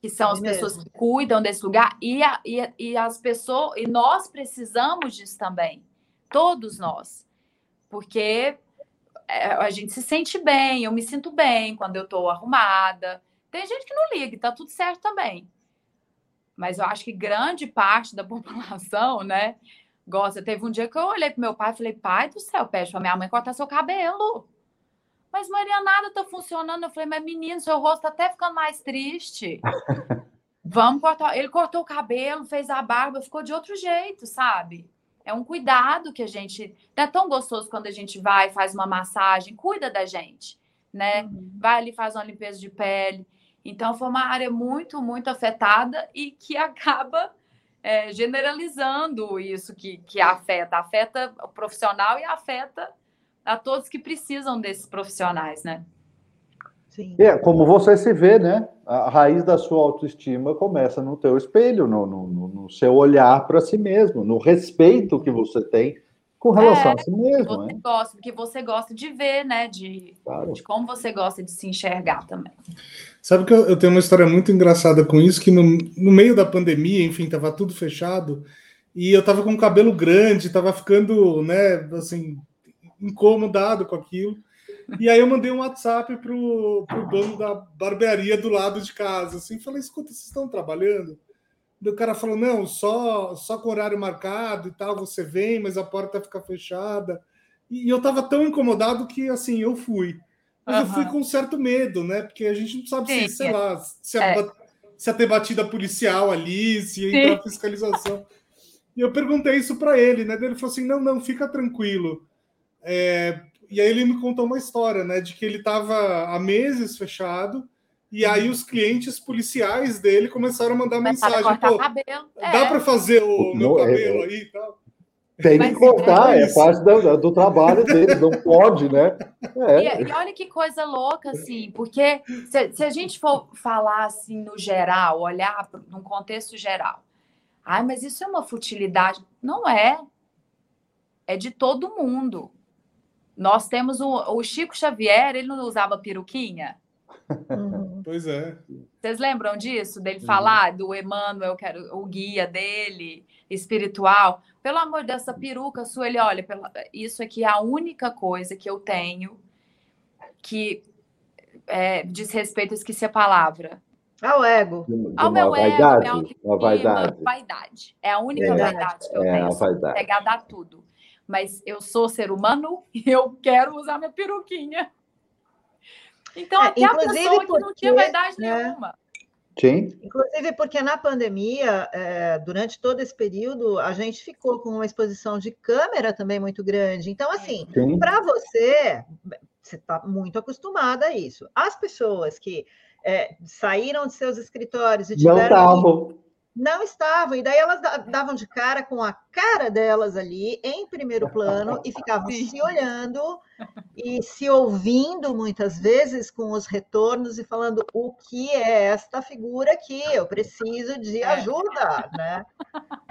que são as pessoas que cuidam desse lugar, e, a, e, e as pessoas, e nós precisamos disso também, todos nós, porque é, a gente se sente bem, eu me sinto bem quando eu estou arrumada, tem gente que não liga, tá tudo certo também mas eu acho que grande parte da população, né, gosta. Teve um dia que eu olhei para meu pai e falei, pai do céu, pede para minha mãe cortar seu cabelo. Mas, Maria, nada tá funcionando. Eu falei, mas menino, seu rosto tá até ficando mais triste. Vamos cortar. Ele cortou o cabelo, fez a barba, ficou de outro jeito, sabe? É um cuidado que a gente. É tão gostoso quando a gente vai, faz uma massagem, cuida da gente, né? Uhum. Vai ali, faz uma limpeza de pele. Então, foi uma área muito, muito afetada e que acaba é, generalizando isso que, que afeta. Afeta o profissional e afeta a todos que precisam desses profissionais, né? Sim. É, como você se vê, né? A raiz da sua autoestima começa no teu espelho, no, no, no seu olhar para si mesmo, no respeito que você tem com relação é, a si mesmo. Você né? gosta, porque você gosta de ver, né? De, claro. de como você gosta de se enxergar também. Sabe que eu, eu, tenho uma história muito engraçada com isso, que no, no meio da pandemia, enfim, tava tudo fechado, e eu tava com o cabelo grande, tava ficando, né, assim, incomodado com aquilo. E aí eu mandei um WhatsApp pro, pro dono da barbearia do lado de casa, assim, falei, escuta, vocês estão trabalhando? o cara falou: não, só, só com horário marcado e tal, você vem, mas a porta fica fechada. E eu tava tão incomodado que assim, eu fui. Mas uhum. eu fui com um certo medo, né? Porque a gente não sabe Sim, se, sei é. lá, se, é. a, se ia ter batida policial ali, se ia entrar fiscalização. E eu perguntei isso para ele, né? Ele falou assim: não, não, fica tranquilo. É... E aí ele me contou uma história, né? De que ele estava há meses fechado e aí os clientes policiais dele começaram a mandar mensagem. Pô, dá é. para fazer o meu é, cabelo aí e tal. Tem que cortar, é, é parte do, do, trabalho dele, não pode, né? É. E, e, olha que coisa louca, assim, porque se, se, a gente for falar assim no geral, olhar num contexto geral, ai, mas isso é uma futilidade. Não é. É de todo mundo. Nós temos o, o Chico Xavier, ele não usava peruquinha? Uhum. Pois é. Vocês lembram disso? Dele uhum. falar do Emmanuel, que era o guia dele, espiritual? Pelo amor dessa peruca sua, ele olha, isso aqui é a única coisa que eu tenho que é, diz respeito, eu esqueci a palavra. Ao ego. Ao meu vaidade, ego, minha vaidade. vaidade. É a única é, vaidade que eu é tenho. A Pegada a tudo. Mas eu sou ser humano e eu quero usar minha peruquinha. Então, é, até a pessoa que não tinha vaidade né? nenhuma. Sim. Inclusive porque na pandemia, é, durante todo esse período, a gente ficou com uma exposição de câmera também muito grande. Então, assim, para você, você está muito acostumada a isso. As pessoas que é, saíram de seus escritórios e tiveram. Não não estavam, e daí elas davam de cara com a cara delas ali em primeiro plano e ficavam se olhando e se ouvindo muitas vezes com os retornos e falando o que é esta figura aqui, eu preciso de é. ajuda, né?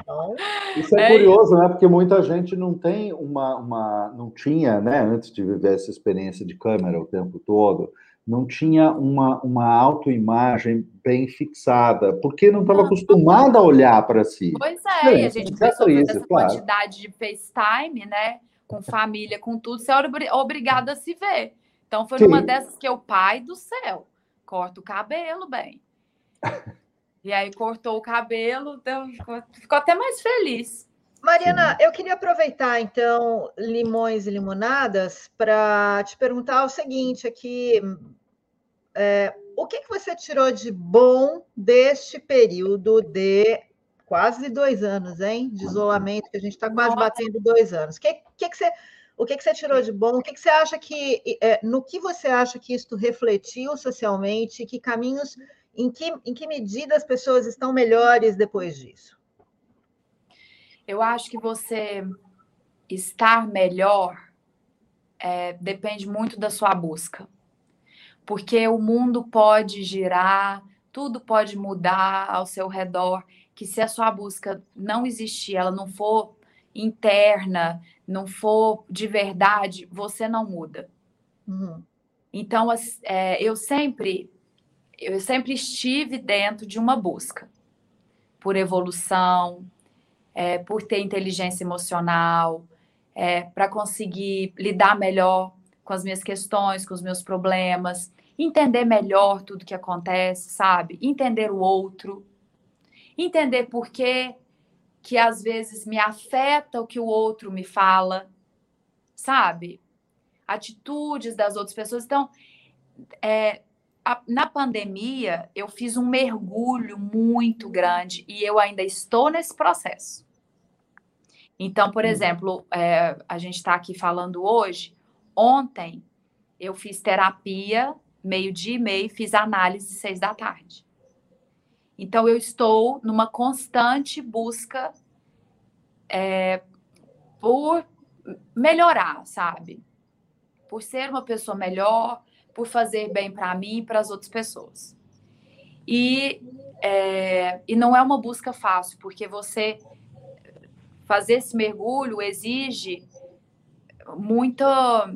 Então, isso é, é curioso, né? Porque muita gente não tem uma, uma, não tinha, né, antes de viver essa experiência de câmera o tempo todo, não tinha uma, uma autoimagem bem fixada, porque não estava acostumada a olhar para si. Pois é, e a gente começou a fazer essa claro. quantidade de FaceTime, né? Com família, com tudo, você é obrigado a se ver. Então foi Sim. numa dessas que o pai do céu corta o cabelo bem. E aí cortou o cabelo, então ficou, ficou até mais feliz. Mariana, eu queria aproveitar então limões e limonadas para te perguntar o seguinte aqui é, o que, que você tirou de bom deste período de quase dois anos, hein? De isolamento, que a gente está quase batendo dois anos. Que, que, que você, o que, que você tirou de bom? O que, que você acha que. É, no que você acha que isto refletiu socialmente? Que caminhos, em que, em que medida as pessoas estão melhores depois disso? Eu acho que você estar melhor é, depende muito da sua busca porque o mundo pode girar, tudo pode mudar ao seu redor, que se a sua busca não existir, ela não for interna, não for de verdade, você não muda. Uhum. Então, é, eu sempre eu sempre estive dentro de uma busca por evolução, é, por ter inteligência emocional, é, para conseguir lidar melhor com as minhas questões, com os meus problemas, entender melhor tudo que acontece, sabe? Entender o outro, entender por que que às vezes me afeta o que o outro me fala, sabe? Atitudes das outras pessoas. Então, é, a, na pandemia, eu fiz um mergulho muito grande e eu ainda estou nesse processo. Então, por uhum. exemplo, é, a gente está aqui falando hoje. Ontem eu fiz terapia meio-dia e meio, fiz análise seis da tarde. Então, eu estou numa constante busca é, por melhorar, sabe? Por ser uma pessoa melhor, por fazer bem para mim e para as outras pessoas. E, é, e não é uma busca fácil, porque você fazer esse mergulho exige muita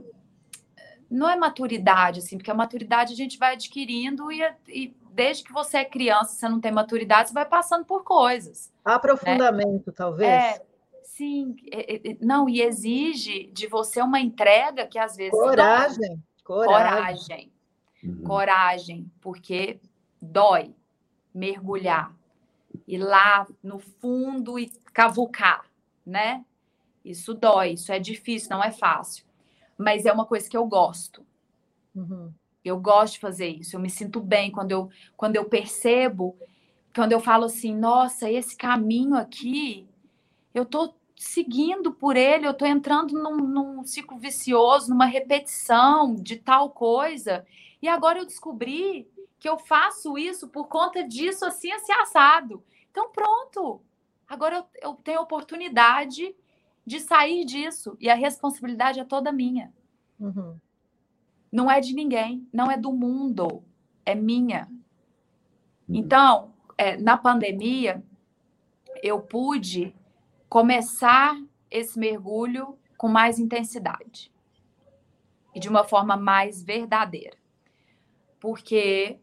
não é maturidade, assim, porque a maturidade a gente vai adquirindo e, e desde que você é criança, você não tem maturidade, você vai passando por coisas. Aprofundamento, né? talvez. É, sim, é, é, não, e exige de você uma entrega que às vezes. Coragem. Dói. Coragem. Coragem. Uhum. Coragem, porque dói mergulhar, ir lá no fundo e cavucar, né? Isso dói, isso é difícil, não é fácil mas é uma coisa que eu gosto. Uhum. Eu gosto de fazer isso. Eu me sinto bem quando eu, quando eu percebo, quando eu falo assim, nossa, esse caminho aqui, eu tô seguindo por ele, eu tô entrando num, num ciclo vicioso, numa repetição de tal coisa. E agora eu descobri que eu faço isso por conta disso, assim, assim, assado. Então, pronto. Agora eu, eu tenho oportunidade de sair disso. E a responsabilidade é toda minha. Uhum. Não é de ninguém, não é do mundo, é minha. Uhum. Então, é, na pandemia, eu pude começar esse mergulho com mais intensidade e de uma forma mais verdadeira. Porque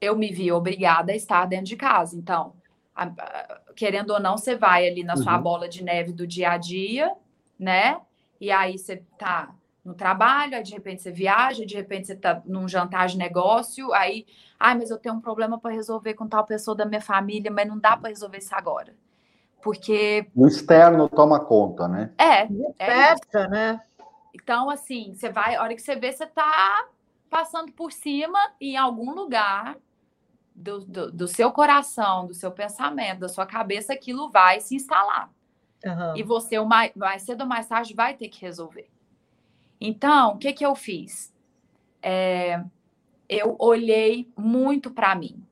eu me vi obrigada a estar dentro de casa. Então, a, querendo ou não, você vai ali na uhum. sua bola de neve do dia a dia, né? E aí você tá no trabalho, aí de repente você viaja, de repente você tá num jantar de negócio, aí, ai, mas eu tenho um problema para resolver com tal pessoa da minha família, mas não dá para resolver isso agora. Porque o externo toma conta, né? É, é né? Então, assim, você vai, a hora que você vê, você tá passando por cima em algum lugar do, do, do, seu coração, do seu pensamento, da sua cabeça, aquilo vai se instalar. Uhum. E você, mais, mais cedo ou mais tarde, vai ter que resolver. Então, o que, que eu fiz? É, eu olhei muito para mim.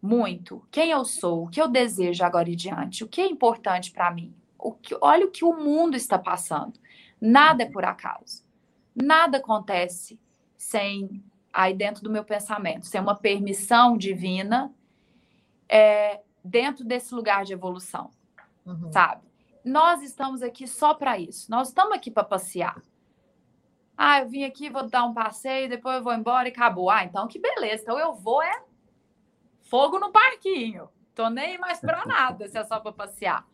Muito. Quem eu sou, o que eu desejo agora e diante, o que é importante para mim. O que, olha o que o mundo está passando. Nada é por acaso. Nada acontece sem aí dentro do meu pensamento, ser uma permissão divina é, dentro desse lugar de evolução, uhum. sabe? Nós estamos aqui só para isso. Nós estamos aqui para passear. Ah, eu vim aqui, vou dar um passeio, depois eu vou embora e acabou. Ah, então que beleza. Então eu vou é fogo no parquinho. Tô nem mais para nada, se é só para passear.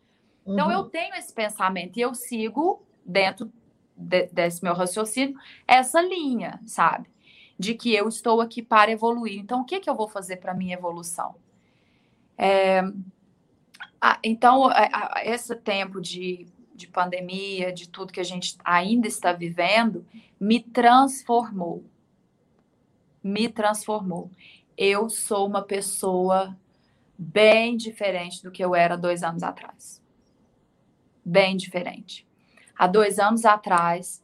Então uhum. eu tenho esse pensamento e eu sigo dentro de, desse meu raciocínio essa linha, sabe? De que eu estou aqui para evoluir. Então o que que eu vou fazer para minha evolução? É, então esse tempo de de pandemia, de tudo que a gente ainda está vivendo, me transformou. Me transformou. Eu sou uma pessoa bem diferente do que eu era dois anos atrás. Bem diferente. Há dois anos atrás,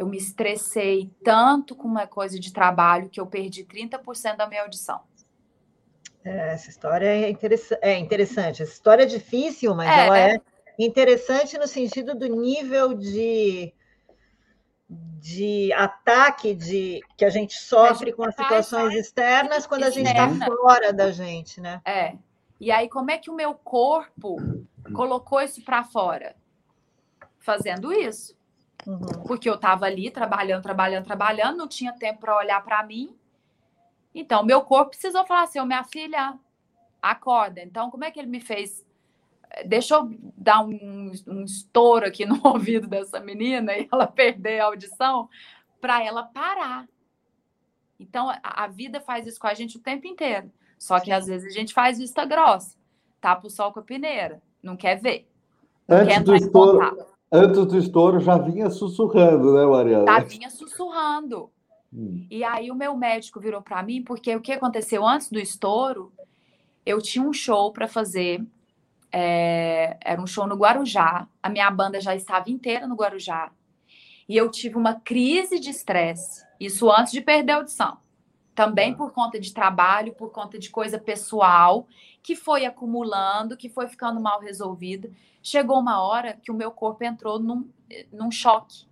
eu me estressei tanto com uma coisa de trabalho que eu perdi 30% da minha audição. É, essa história é, é interessante. Essa história é difícil, mas é, ela é, é Interessante no sentido do nível de, de ataque de, que a gente sofre com as situações externas quando a gente está fora da gente, né? É. E aí, como é que o meu corpo colocou isso para fora? Fazendo isso. Uhum. Porque eu estava ali trabalhando, trabalhando, trabalhando, não tinha tempo para olhar para mim. Então, meu corpo precisou falar assim: minha filha, acorda. Então, como é que ele me fez deixa eu dar um, um estouro aqui no ouvido dessa menina e ela perder a audição, para ela parar. Então, a, a, vida faz isso com a gente o tempo inteiro. Só que às vezes a gente faz vista grossa, tapa o sol com a peneira, não quer ver. Não antes, quer do estouro, antes do estouro já vinha sussurrando, né, Mariana? Já vinha sussurrando. Hum. E aí o meu médico virou para mim, porque o que aconteceu antes do estouro, eu tinha um show para fazer é, era um show no Guarujá. A minha banda já estava inteira no Guarujá. E eu tive uma crise de estresse. Isso antes de perder a audição. Também por conta de trabalho, por conta de coisa pessoal, que foi acumulando, que foi ficando mal resolvida. Chegou uma hora que o meu corpo entrou num, num choque.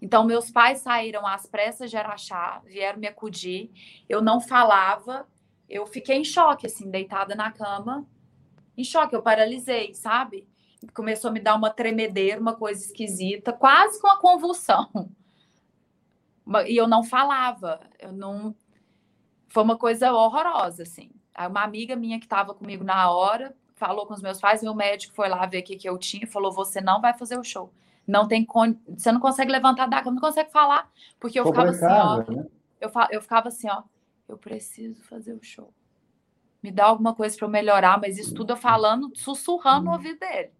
Então, meus pais saíram às pressas de Araxá, vieram me acudir. Eu não falava, eu fiquei em choque, assim, deitada na cama, em choque, eu paralisei, sabe? Começou a me dar uma tremedeira, uma coisa esquisita, quase com uma convulsão. E eu não falava, eu não. Foi uma coisa horrorosa, assim. Aí uma amiga minha que estava comigo na hora falou com os meus pais, meu médico foi lá ver o que, que eu tinha, falou: você não vai fazer o show. Não tem con... Você não consegue levantar da cama, não consegue falar. Porque eu ficava assim, ó. Né? Eu, fa... eu ficava assim, ó. Eu preciso fazer o show me dá alguma coisa para eu melhorar, mas isso tudo eu falando, sussurrando no uhum. ouvido dele.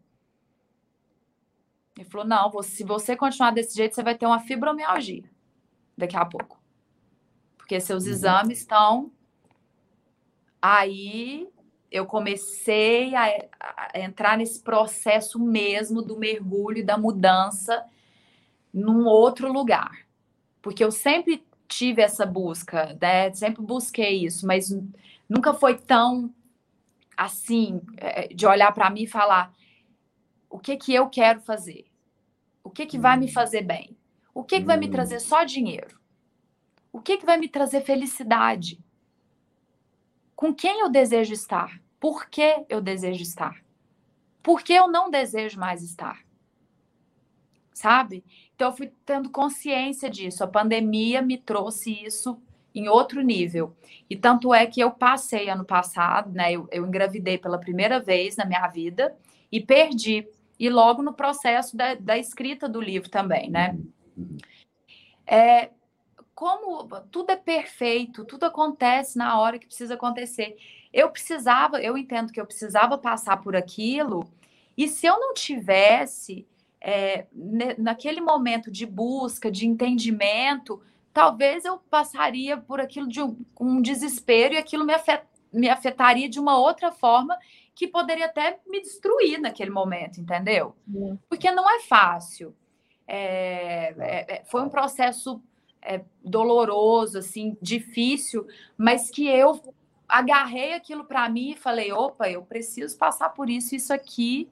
Ele falou: não, se você continuar desse jeito, você vai ter uma fibromialgia daqui a pouco. Porque seus uhum. exames estão. Aí eu comecei a, a, entrar nesse processo mesmo do mergulho e da mudança num outro lugar. Porque eu sempre tive essa busca, né? Sempre busquei isso, mas nunca foi tão assim, é, de olhar para mim e falar o que que eu quero fazer? O que que vai me hum. fazer bem? O que que vai me hum. trazer só dinheiro? O que que vai me trazer felicidade? Com quem eu desejo estar? Por que eu desejo estar? Por que eu não desejo mais estar? Sabe? Então eu fui tendo consciência disso. A pandemia me trouxe isso em outro nível. E tanto é que eu passei ano passado, né? Eu, eu engravidei pela primeira vez na minha vida e perdi. E logo no processo da, da escrita do livro também, né? É, como tudo é perfeito, tudo acontece na hora que precisa acontecer. Eu precisava, eu entendo que eu precisava passar por aquilo, e se eu não tivesse é, naquele momento de busca, de entendimento, talvez eu passaria por aquilo de um, um desespero e aquilo me, afet, me afetaria de uma outra forma que poderia até me destruir naquele momento, entendeu? Porque não é fácil. É, é, é, foi um processo é, doloroso, assim, difícil, mas que eu agarrei aquilo para mim e falei: opa, eu preciso passar por isso, isso aqui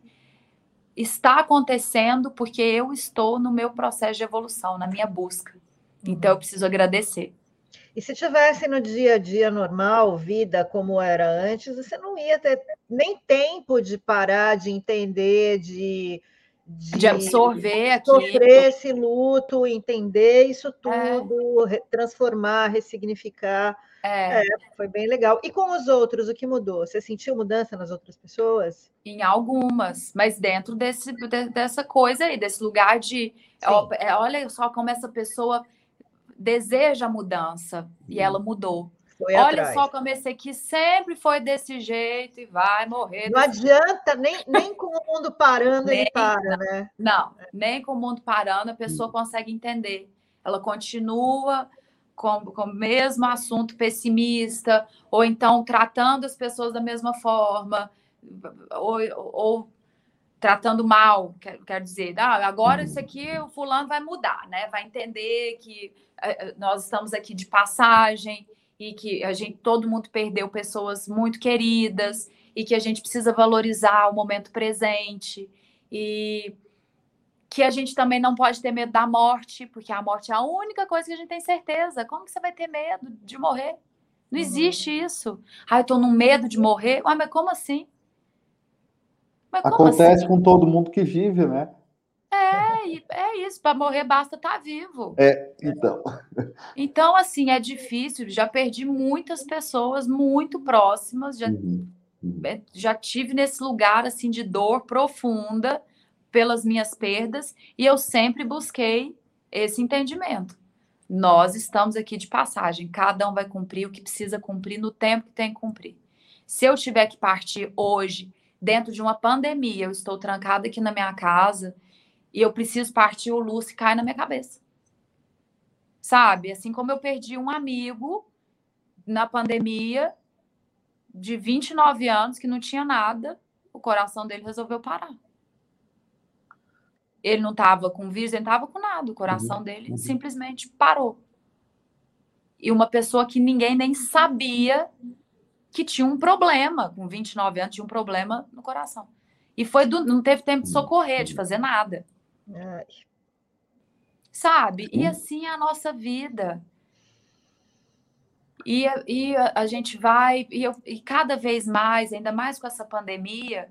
está acontecendo porque eu estou no meu processo de evolução, na minha busca. Então eu preciso agradecer. E se tivesse no dia a dia normal, vida como era antes, você não ia ter nem tempo de parar, de entender, de de, de absorver aquilo. Sofrer esse luto, entender isso é. tudo, é. transformar, ressignificar. É. é. foi bem legal. E com os outros, o que mudou? Você sentiu mudança nas outras pessoas? Em algumas, mas dentro desse, de, dessa coisa aí, desse lugar de. É, olha só como essa pessoa deseja a mudança e ela mudou. Foi Olha atrás. só como esse aqui sempre foi desse jeito e vai morrer. Não adianta, nem, nem com o mundo parando nem, ele para, né? Não, nem com o mundo parando a pessoa consegue entender. Ela continua com, com o mesmo assunto pessimista, ou então tratando as pessoas da mesma forma, ou, ou tratando mal, quer, quer dizer, ah, agora isso aqui o fulano vai mudar, né? Vai entender que eh, nós estamos aqui de passagem e que a gente todo mundo perdeu pessoas muito queridas e que a gente precisa valorizar o momento presente e que a gente também não pode ter medo da morte, porque a morte é a única coisa que a gente tem certeza. Como que você vai ter medo de morrer? Não uhum. existe isso. Ah, eu tô no medo de morrer. Ué, mas como assim? Mas como Acontece assim? com todo mundo que vive, né? É, é isso, para morrer basta estar tá vivo. É, então. Então, assim, é difícil. Já perdi muitas pessoas muito próximas, já, uhum, uhum. É, já tive nesse lugar assim de dor profunda pelas minhas perdas, e eu sempre busquei esse entendimento. Nós estamos aqui de passagem, cada um vai cumprir o que precisa cumprir no tempo que tem que cumprir. Se eu tiver que partir hoje, dentro de uma pandemia, eu estou trancada aqui na minha casa e eu preciso partir, o Lúcio cai na minha cabeça. Sabe? Assim como eu perdi um amigo na pandemia de 29 anos que não tinha nada, o coração dele resolveu parar. Ele não estava com vírus, ele não estava com nada, o coração uhum. dele uhum. simplesmente parou. E uma pessoa que ninguém nem sabia que tinha um problema, com 29 anos, tinha um problema no coração. E foi do, não teve tempo de socorrer, de fazer nada. Ai. Sabe? E assim é a nossa vida. E, e a gente vai, e, eu, e cada vez mais, ainda mais com essa pandemia,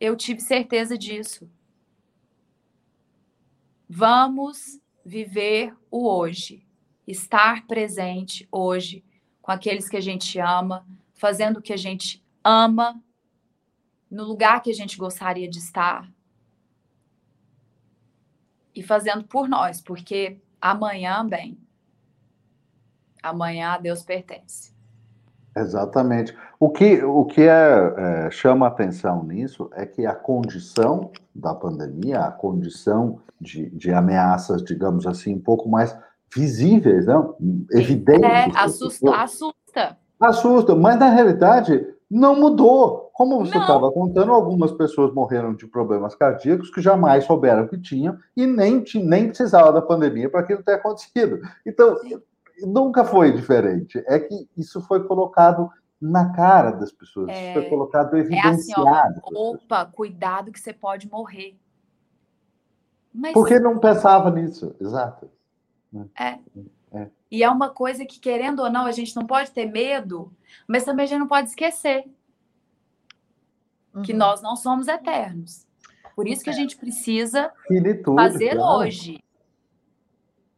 eu tive certeza disso. Vamos viver o hoje, estar presente hoje com aqueles que a gente ama, fazendo o que a gente ama, no lugar que a gente gostaria de estar, e fazendo por nós, porque amanhã, bem, amanhã a Deus pertence. Exatamente. O que, o que é, é, chama atenção nisso é que a condição da pandemia, a condição de, de ameaças, digamos assim, um pouco mais visíveis, não? evidentes. É, assusta, assusta. Assusta, mas na realidade não mudou. Como você estava contando, algumas pessoas morreram de problemas cardíacos que jamais souberam que tinham e nem, nem precisavam da pandemia para aquilo ter acontecido. Então, nunca foi diferente. É que isso foi colocado na cara das pessoas, é, isso foi colocado evidenciado. É assim, ó, opa, cuidado que você pode morrer. Mas... Porque não pensava nisso, exato. É. E é uma coisa que, querendo ou não, a gente não pode ter medo, mas também a gente não pode esquecer uhum. que nós não somos eternos. Por isso que a gente precisa finitude, fazer claro. hoje.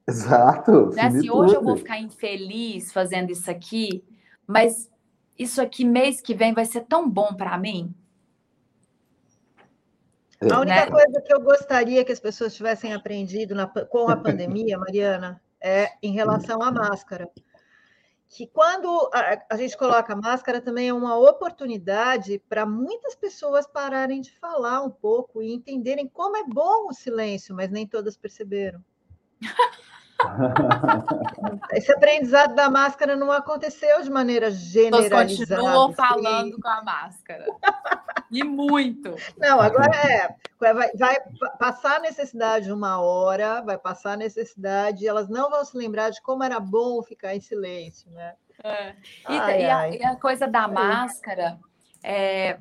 Exato. Né? Se hoje eu vou ficar infeliz fazendo isso aqui, mas isso aqui mês que vem vai ser tão bom para mim. É. A única né? coisa que eu gostaria que as pessoas tivessem aprendido na, com a pandemia, Mariana, é em relação à máscara que quando a, a, gente coloca a máscara também é uma oportunidade para muitas pessoas pararem de falar um pouco e entenderem como é bom o silêncio, mas nem todas perceberam. Esse aprendizado da máscara não aconteceu de maneira generalizada. Continuam falando com a máscara. E muito. Não, agora é. Vai, vai, passar a necessidade uma hora, vai passar a necessidade, elas não vão se lembrar de como era bom ficar em silêncio, né? É. E, ai, e, a, e, a, coisa da máscara, é,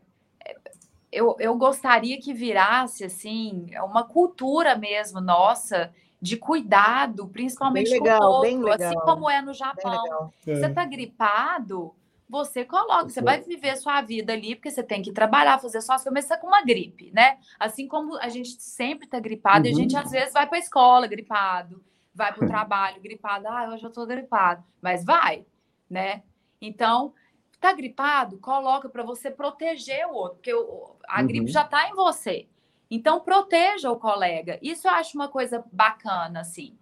eu, eu gostaria que virasse assim uma cultura mesmo nossa de cuidado, principalmente legal, com o outro, assim como é no Japão. Você está gripado, você coloca, você vai viver a sua vida ali, porque você tem que trabalhar, fazer só as coisas, mas você tá com uma gripe, né? Assim como a gente sempre tá gripado, uhum. e a gente uhum. às vezes vai para a escola gripado, vai para o trabalho gripado, ah, hoje eu tô gripado, mas vai, né? Então, tá gripado, coloca para você proteger o outro, porque a uhum. gripe já tá em você. Então, proteja o colega. Isso eu acho uma coisa bacana, assim.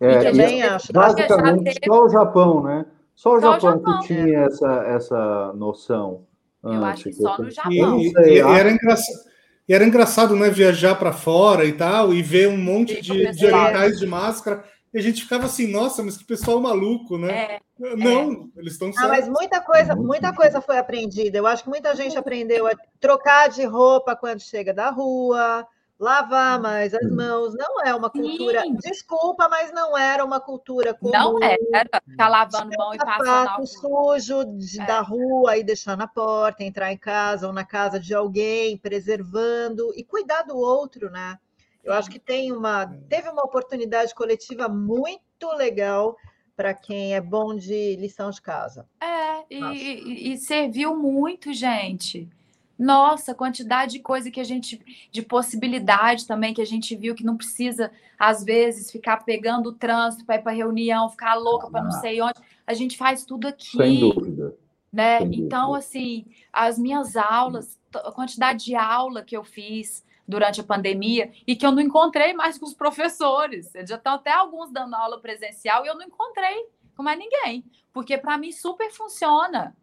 É, também acho. Basicamente, só o Japão, né? Só o só Japão, Japão, que tinha essa, essa noção. Eu acho que só no Japão. E, e, e era engraçado. E era engraçado, né, viajar para fora e tal, e ver um monte de, de orientais de máscara. E a gente ficava assim, nossa, mas que pessoal maluco, né? É, não, é. eles estão certos. Ah, mas muita coisa, muita coisa foi aprendida. Eu acho que muita gente aprendeu a trocar de roupa quando chega da rua, lavar mais as mãos. Não é uma cultura. Sim. Desculpa, mas não era uma cultura comum. Não era. Ficar lavando mão e passando. sujo de, é. da rua e deixar na porta, entrar em casa ou na casa de alguém, preservando e cuidar do outro, né? Eu acho que tem uma, teve uma oportunidade coletiva muito legal para quem é bom de lição de casa. É, e, e, serviu muito, gente. Nossa, quantidade de coisa que a gente, de possibilidade também, que a gente viu que não precisa, às vezes, ficar pegando o trânsito para ir para reunião, ficar louca para não ah. sei onde. A gente faz tudo aqui. Sem dúvida. Né? Sem então, dúvida. assim, as minhas aulas, a quantidade de aula que eu fiz durante a pandemia e que eu não encontrei mais com os professores. Já estão até alguns dando aula presencial e eu não encontrei com mais ninguém, porque para mim super funciona.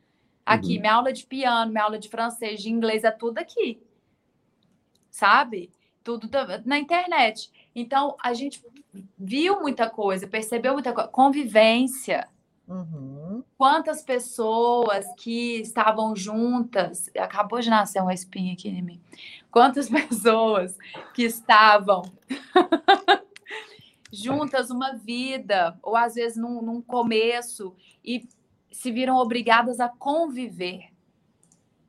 Aqui, uhum. minha aula de piano, minha aula de francês, de inglês, é tudo aqui. Sabe? Tudo na internet. Então, a gente viu muita coisa, percebeu muita coisa. Convivência. Uhum. Quantas pessoas que estavam juntas. Acabou de nascer uma espinha aqui em mim. Quantas pessoas que estavam juntas uma vida, ou às vezes num, num começo, e se viram obrigadas a conviver.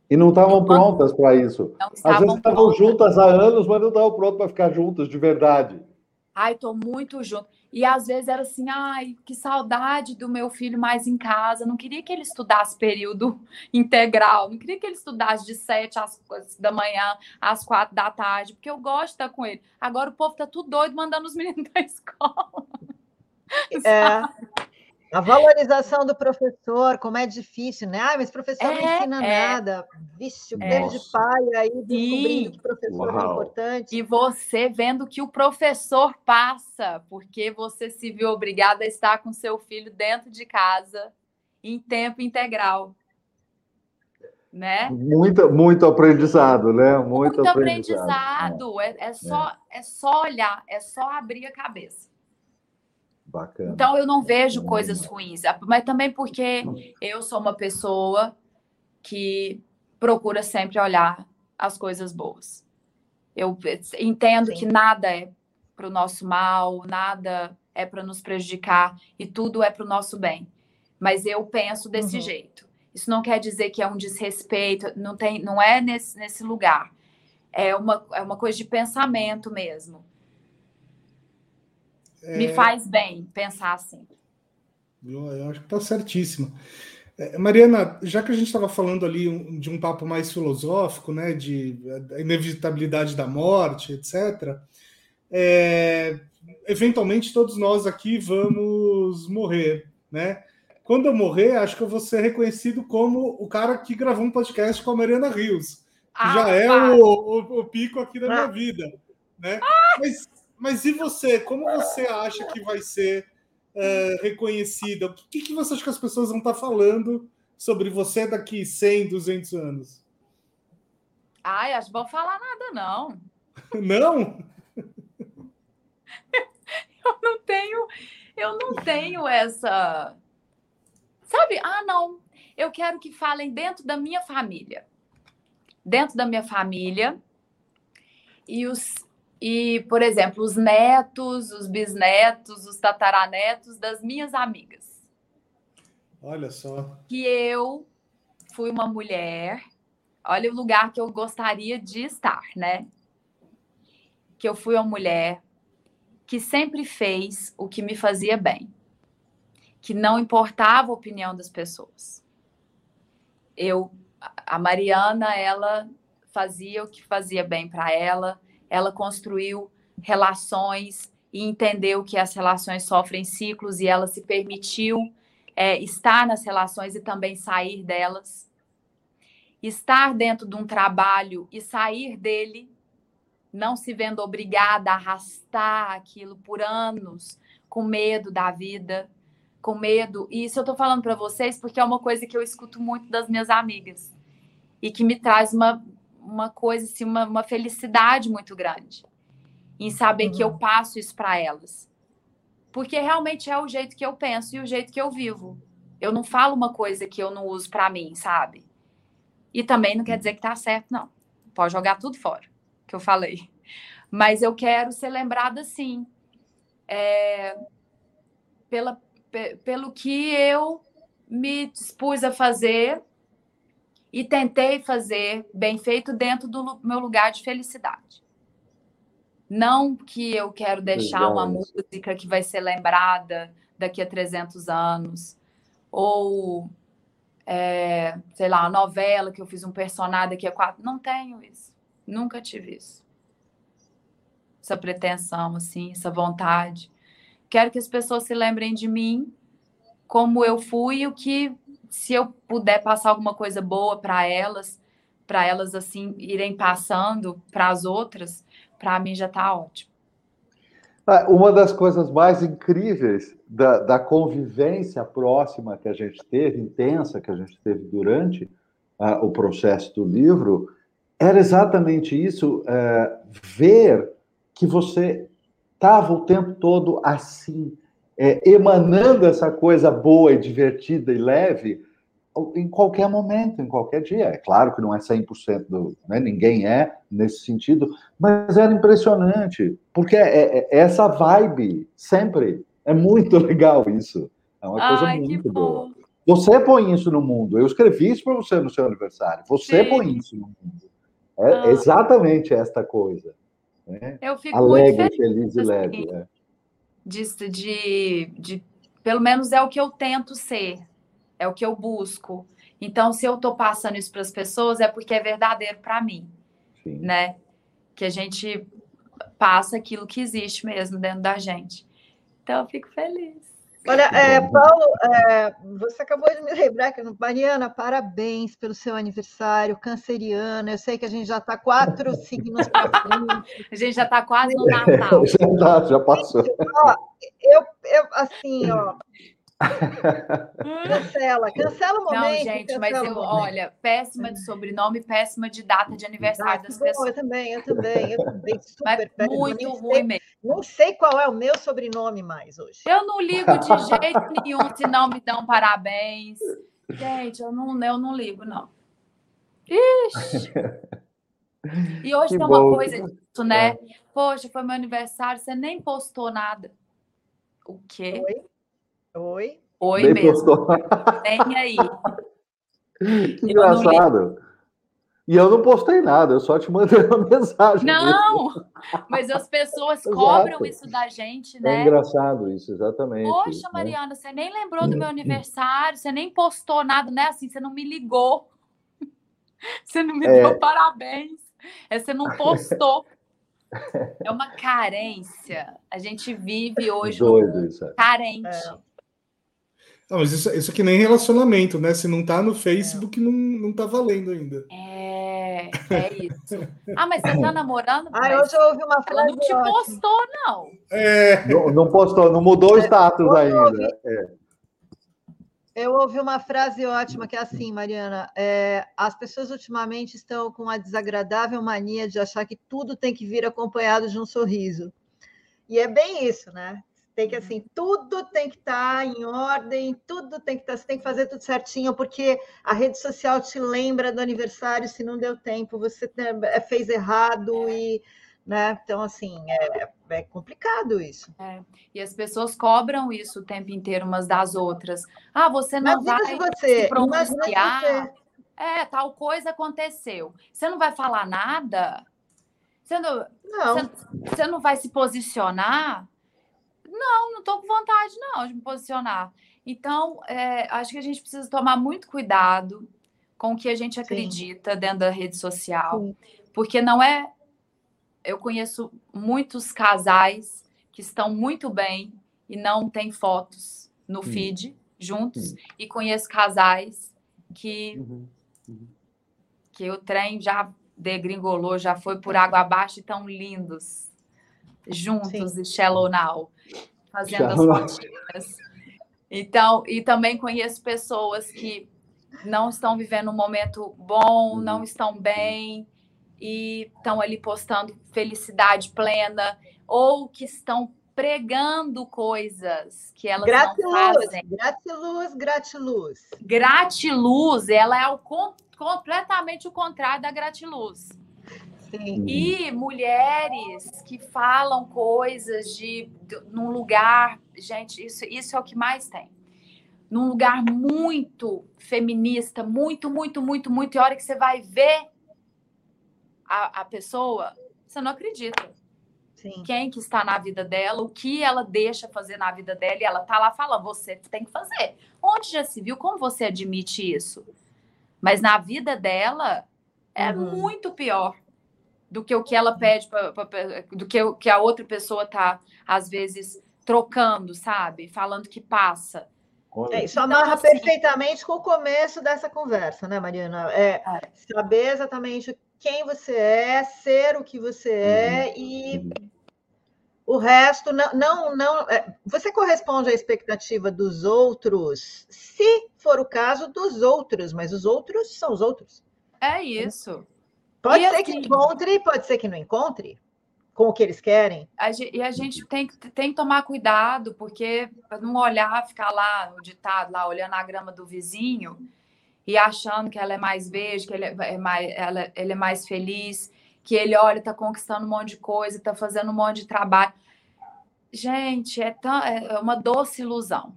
E não estavam prontas para isso. Às vezes estavam juntas há anos, mas não estavam prontas para ficar juntas de verdade. Ai, estou muito junto. E às vezes era assim, ai, que saudade do meu filho mais em casa. Não queria que ele estudasse período integral. Não queria que ele estudasse de sete às, da manhã às quatro da tarde, porque eu gosto de estar com ele. Agora o povo tá tudo doido mandando os meninos da escola. É. A valorização do professor, como é difícil, né? Ah, mas professor é, não ensina é. nada. Vixe, o é. de pai aí descobrindo que professor Uau. é importante. E você vendo que o professor passa, porque você se viu obrigada a estar com seu filho dentro de casa em tempo integral. Né? Muito, muito aprendizado, né? Muito, muito aprendizado. aprendizado. É, é, só, é. é só olhar, é só abrir a cabeça. Bacana. Então eu não vejo coisas ruins, mas também porque eu sou uma pessoa que procura sempre olhar as coisas boas. Eu entendo Sim. que nada é para o nosso mal, nada é para nos prejudicar e tudo é para o nosso bem. Mas eu penso desse uhum. jeito. Isso não quer dizer que é um desrespeito, não tem, não é nesse, nesse lugar. É uma, é uma coisa de pensamento mesmo. É... Me faz bem pensar assim. Eu, eu acho que está certíssimo. É, Mariana, já que a gente estava falando ali de um papo mais filosófico, né, de a inevitabilidade da morte, etc., é, eventualmente todos nós aqui vamos morrer, né? Quando eu morrer, acho que eu vou ser reconhecido como o cara que gravou um podcast com a Mariana Rios, que ah, já é o, o, o, pico aqui da minha ah. vida, né? Ah. Mas mas e você? Como você acha que vai ser é, reconhecida? O que, que você acha que as pessoas vão estar falando sobre você daqui 100, 200 anos? Ai, acho que vão falar nada, não. Não? eu não tenho, eu não tenho essa. Sabe? Ah, não. Eu quero que falem dentro da minha família. Dentro da minha família. E os, e, por exemplo, os netos, os bisnetos, os tataranetos das minhas amigas. Olha só. Que eu fui uma mulher. Olha o lugar que eu gostaria de estar, né? Que eu fui uma mulher que sempre fez o que me fazia bem, que não importava a opinião das pessoas, eu, a Mariana, ela fazia o que fazia bem para ela, ela construiu relações e entendeu que as relações sofrem ciclos e ela se permitiu é, estar nas relações e também sair delas. Estar dentro de um trabalho e sair dele, não se vendo obrigada a arrastar aquilo por anos, com medo da vida, com medo. E isso eu estou falando para vocês porque é uma coisa que eu escuto muito das minhas amigas e que me traz uma, uma coisa, assim, uma, uma felicidade muito grande em saber uhum. que eu uhum. passo isso para elas. Porque realmente é o jeito que eu penso e o jeito que eu vivo. Eu não falo uma coisa que eu não uso para mim, sabe? E também não quer dizer que tá certo, não. Pode jogar tudo fora, que eu falei. Mas eu quero ser lembrada assim, é, pela, pelo que eu me dispus a fazer e tentei fazer bem feito dentro do meu lugar de felicidade. Não que eu quero deixar uma música que vai ser lembrada daqui a 300 anos, ou, é, sei lá, a novela que eu fiz um personagem daqui a quatro. Não tenho isso. Nunca tive isso. Essa pretensão, assim, essa vontade. Quero que as pessoas se lembrem de mim como eu fui e o que se eu puder passar alguma coisa boa para elas, para elas assim irem passando para as outras, para mim já está ótimo. Ah, uma das coisas mais incríveis da, da, convivência próxima que a gente teve, intensa que a gente teve durante uh, o processo do livro, era exatamente isso: uh, ver que você estava o tempo todo assim, é, emanando essa coisa boa e divertida e leve em qualquer momento, em qualquer dia. É claro que não é 100%, do, né? ninguém é nesse sentido, mas era impressionante, porque é, é, é essa vibe sempre. É muito legal isso. É uma Ai, coisa muito boa. Você põe isso no mundo. Eu escrevi isso para você no seu aniversário. Você Sim. põe isso no mundo. É ah. exatamente esta coisa. Né? Eu fico Alegre, feliz, feliz e leve. Assim. É de, de, de, pelo menos é o que eu tento ser, é o que eu busco. Então, se eu estou passando isso para as pessoas, é porque é verdadeiro para mim, Sim. né? Que a gente passa aquilo que existe mesmo dentro da gente. Então, eu fico feliz. Olha, é, Paulo, é, você acabou de me lembrar que, Mariana, parabéns pelo seu aniversário, canceriana. Eu sei que a gente já está quatro signos para frente. A gente já está quase no Natal. já, já passou. Ó, eu, eu, assim, ó, Cancela, cancela o momento. Não, gente, mas eu, olha, péssima de sobrenome, péssima de data de aniversário das bom, pessoas. Eu também, eu também, eu também, super mas Muito ruim sei, mesmo. Não sei qual é o meu sobrenome mais hoje. Eu não ligo de jeito nenhum se não me dão parabéns. Gente, eu não, eu não ligo, não. Ixi! E hoje que tem uma coisa disso, né? É. Poxa, foi meu aniversário, você nem postou nada. O quê? Oi? Oi? Oi Nem mesmo. Postou. Vem aí. Que engraçado. E eu não postei nada, eu só te mandei uma mensagem. Não, mesmo. mas as pessoas cobram isso da gente, né? É engraçado isso, exatamente. Poxa, né? Mariana, você nem lembrou do meu aniversário, você nem postou nada, né? Assim, você não me ligou. Você não me é... deu parabéns. É, você não postou. É uma carência. A gente vive hoje Doido, isso é. carente. É. Não, mas isso, isso aqui nem relacionamento, né? Se não tá no Facebook, é. não, não tá valendo ainda. É, é isso. Ah, mas você tá namorando? Ah, eu já ouvi uma frase. Ela não te postou, não. É. Não, não postou, não mudou o status ainda. É. Eu ouvi uma frase ótima que é assim, Mariana: é, as pessoas ultimamente estão com a desagradável mania de achar que tudo tem que vir acompanhado de um sorriso. E é bem isso, né? Tem que, assim, tudo tem que estar tá em ordem, tudo tem que estar, tá, você tem que fazer tudo certinho, porque a rede social te lembra do aniversário, se não deu tempo, você é, fez errado e. Né? Então, assim, é, é complicado isso. É. E as pessoas cobram isso o tempo inteiro umas das outras. Ah, você não Imagina vai se, você, se pronunciar. É, tal coisa aconteceu. Você não vai falar nada? Você não, não. Você, você não vai se posicionar? Não, não estou com vontade, não, de me posicionar. Então, é, acho que a gente precisa tomar muito cuidado com o que a gente acredita Sim. dentro da rede social. Sim. Porque não é. Eu conheço muitos casais que estão muito bem e não têm fotos no hum. feed juntos. E conheço casais que, uhum. Uhum. que o trem já degringolou, já foi por água abaixo e estão lindos juntos Sim. e Shallow Now, fazendo Shallow. as fotinhas. Então, e também conheço pessoas que não estão vivendo um momento bom, não uhum. estão bem e estão ali postando felicidade plena ou que estão pregando coisas que elas gratiluz, não fazem. Gratiluz, gratiluz. Gratiluz, ela é o, completamente o contrário da gratiluz. Sim. E mulheres que falam coisas de, de num lugar, gente, isso, isso é o que mais tem. Num lugar muito feminista, muito, muito, muito, muito. E a hora que você vai ver a, a pessoa, você não acredita. Sim. Quem que está na vida dela, o que ela deixa fazer na vida dela, e ela tá lá falando, você tem que fazer. Onde já se viu? Como você admite isso? Mas na vida dela é uhum. muito pior do que o que ela pede, pra, pra, do que, que a outra pessoa tá, às vezes, trocando, sabe? Falando que passa. É, isso amarra então, assim, perfeitamente com o começo dessa conversa, né, Mariana? É, é, saber exatamente quem você é, ser o que você é uhum. e uhum. o resto não, não, não. É, você corresponde à expectativa dos outros, se for o caso dos outros, mas os outros são os outros. É isso. Pode e ser assim, que encontre, pode ser que não encontre com o que eles querem. A gente, e a gente tem, tem que tomar cuidado, porque não olhar, ficar lá no ditado, lá olhando a grama do vizinho e achando que ela é mais verde, que ele é, é mais, ela, ele é mais feliz, que ele, olha, está conquistando um monte de coisa, está fazendo um monte de trabalho. Gente, é, tão, é uma doce ilusão.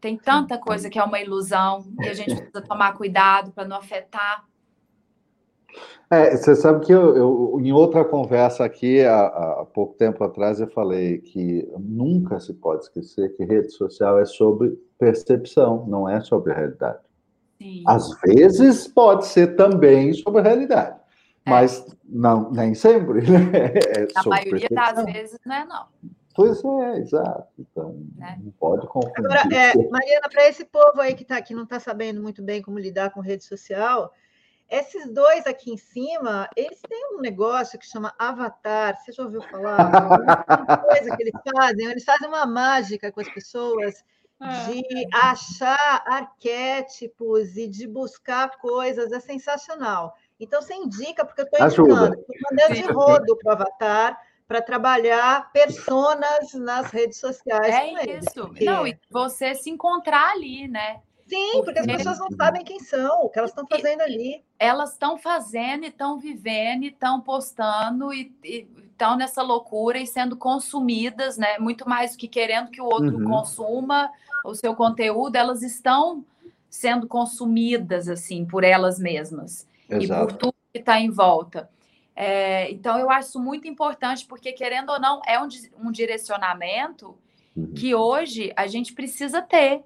Tem tanta coisa que é uma ilusão e a gente precisa tomar cuidado para não afetar é, você sabe que eu, eu, em outra conversa aqui, há, há, pouco tempo atrás, eu falei que nunca se pode esquecer que rede social é sobre percepção, não é sobre realidade. Sim. Às vezes pode ser também sobre realidade, é. mas não, nem sempre. Né? É A maioria das vezes não é, não. Pois é, exato. Então, né? não pode confundir. Agora, é, Mariana, para esse povo aí que, tá, que não está sabendo muito bem como lidar com rede social, esses dois aqui em cima, eles têm um negócio que chama Avatar. Você já ouviu falar? Uma coisa que eles fazem, eles fazem uma mágica com as pessoas de ah. achar arquétipos e de buscar coisas. É sensacional. Então, você indica, porque eu estou indicando, estou mandando de rodo para o Avatar para trabalhar personas nas redes sociais. É isso. Porque... Não, e você se encontrar ali, né? Sim, porque as pessoas não sabem quem são, o que elas estão fazendo ali. Elas estão fazendo, estão vivendo, estão postando e estão nessa loucura e sendo consumidas, né? Muito mais do que querendo que o outro uhum. consuma o seu conteúdo, elas estão sendo consumidas assim por elas mesmas Exato. e por tudo que está em volta. É, então eu acho muito importante porque querendo ou não é um, um direcionamento uhum. que hoje a gente precisa ter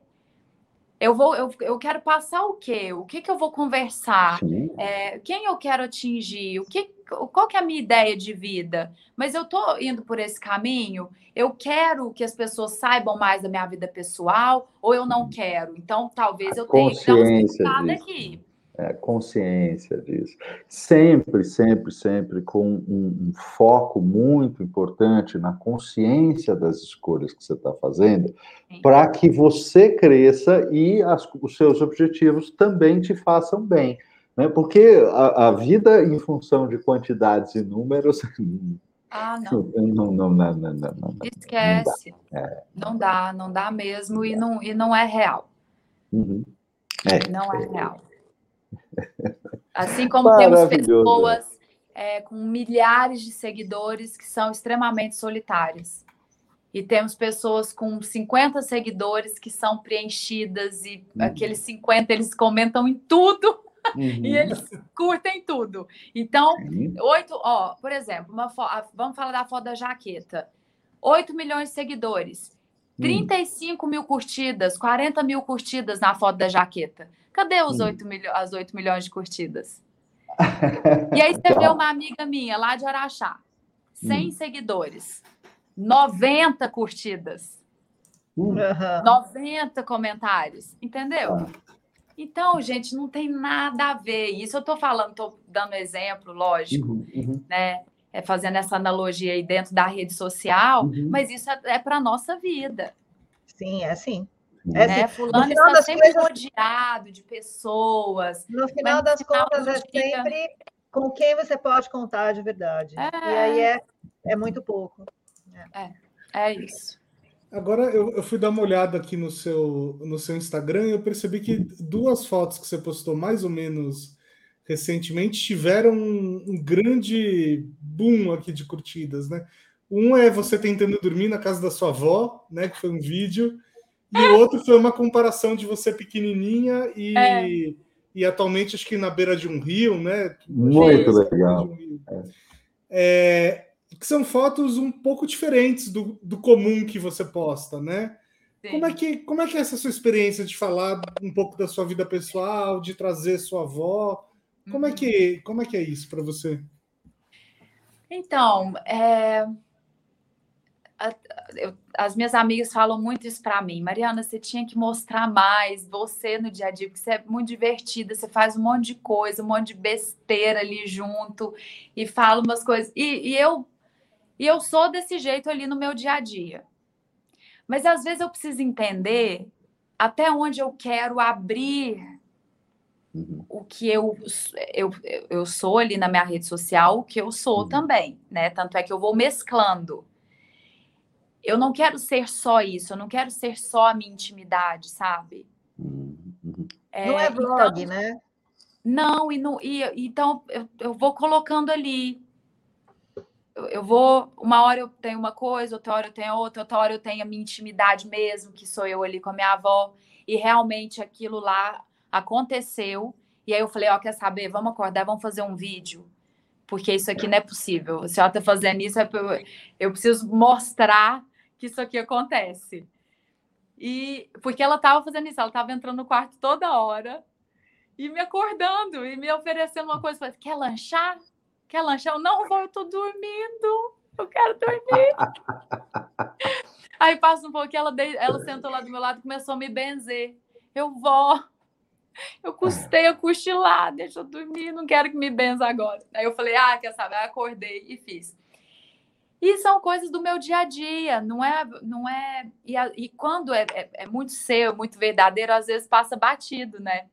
eu vou, eu, eu quero passar o quê? O que, que eu vou conversar? É, quem eu quero atingir? O que, qual que é a minha ideia de vida? Mas eu estou indo por esse caminho. Eu quero que as pessoas saibam mais da minha vida pessoal ou eu não quero. Então, talvez eu tenha que dar uma aqui é, consciência disso. Sempre, sempre, sempre com um, um, foco muito importante na consciência das escolhas que você está fazendo, para que você cresça e as, os seus objetivos também te façam bem. Né? Porque a, a vida em função de quantidades e números. Ah, não. Não, não, não, não, não, não Esquece. Não dá, é. não dá, não dá mesmo e não, e não é real. Uhum. É, não é real. Assim como temos pessoas é, com milhares de seguidores que são extremamente solitárias. E temos pessoas com 50 seguidores que são preenchidas, e uhum. aqueles 50 eles comentam em tudo. Uhum. e eles curtem tudo. Então, oito, ó, por exemplo, uma vamos falar da foto da jaqueta. 8 milhões de seguidores. 35 hum. mil curtidas, 40 mil curtidas na foto da jaqueta. Cadê os hum. 8 milho as 8 milhões de curtidas? e aí você vê uma amiga minha lá de Araxá, 100 hum. seguidores, 90 curtidas, hum. 90 comentários, entendeu? Ah. Então, gente, não tem nada a ver. Isso eu estou falando, estou dando exemplo, lógico, uhum, uhum. né? É fazendo essa analogia aí dentro da rede social, uhum. mas isso é, é para a nossa vida. Sim, é assim. É né? assim. Fulano está sempre coisas... rodeado de pessoas. No final das final contas, é sempre com quem você pode contar de verdade. É... E aí é, é muito pouco. É, é, é isso. Agora eu, eu, fui dar uma olhada aqui no seu, no seu Instagram e eu percebi que duas fotos que você postou mais ou menos recentemente tiveram um, um grande boom aqui de curtidas, né? Um é você tentando dormir na casa da sua avó, né? Que foi um vídeo, e o outro foi uma comparação de você pequenininha e, é. e atualmente acho que na beira de um rio, né? Muito legal. Um é. É, que são fotos um pouco diferentes do, do comum que você posta, né? Como é, que, como é que é essa sua experiência de falar um pouco da sua vida pessoal, de trazer sua avó? Como, é, uhum. que, como é que é isso para você? Então, é... as minhas amigas falam muito isso para mim. Mariana, você tinha que mostrar mais você no dia a dia, porque você é muito divertida, você faz um monte de coisa, um monte de besteira ali junto e fala umas coisas. E, e eu e eu sou desse jeito ali no meu dia a dia. Mas às vezes eu preciso entender até onde eu quero abrir uhum. o que eu, eu, eu sou ali na minha rede social, o que eu sou uhum. também, né? Tanto é que eu vou mesclando. Eu não quero ser só isso, eu não quero ser só a minha intimidade, sabe? Uhum. É, não é vlog, então, né? Não, e, não, e então eu, eu vou colocando ali eu vou, uma hora eu tenho uma coisa, outra hora eu tenho outra, outra hora eu tenho a minha intimidade mesmo, que sou eu ali com a minha avó, e realmente aquilo lá aconteceu. E aí eu falei, ó, quer saber? Vamos acordar, vamos fazer um vídeo, porque isso aqui não é possível. Se ela tá fazendo isso, é eu, preciso mostrar que isso aqui acontece. E porque ela tava fazendo isso, ela tava entrando no quarto toda hora e me acordando e me oferecendo uma coisa, quer lanchar? Quer lanchar? Eu não vou, eu tô dormindo. Eu quero dormir. Aí passa um pouquinho, ela, ela sentou lá do meu lado e começou a me benzer. Eu vou. Eu custei a cochilar, deixa eu dormir, não quero que me benza agora. Aí eu falei, ah, quer saber? Aí acordei e fiz. E são coisas do meu dia a dia, não é. Não é e, a, e quando é, é, é, muito seu, muito verdadeiro, às vezes passa batido, né?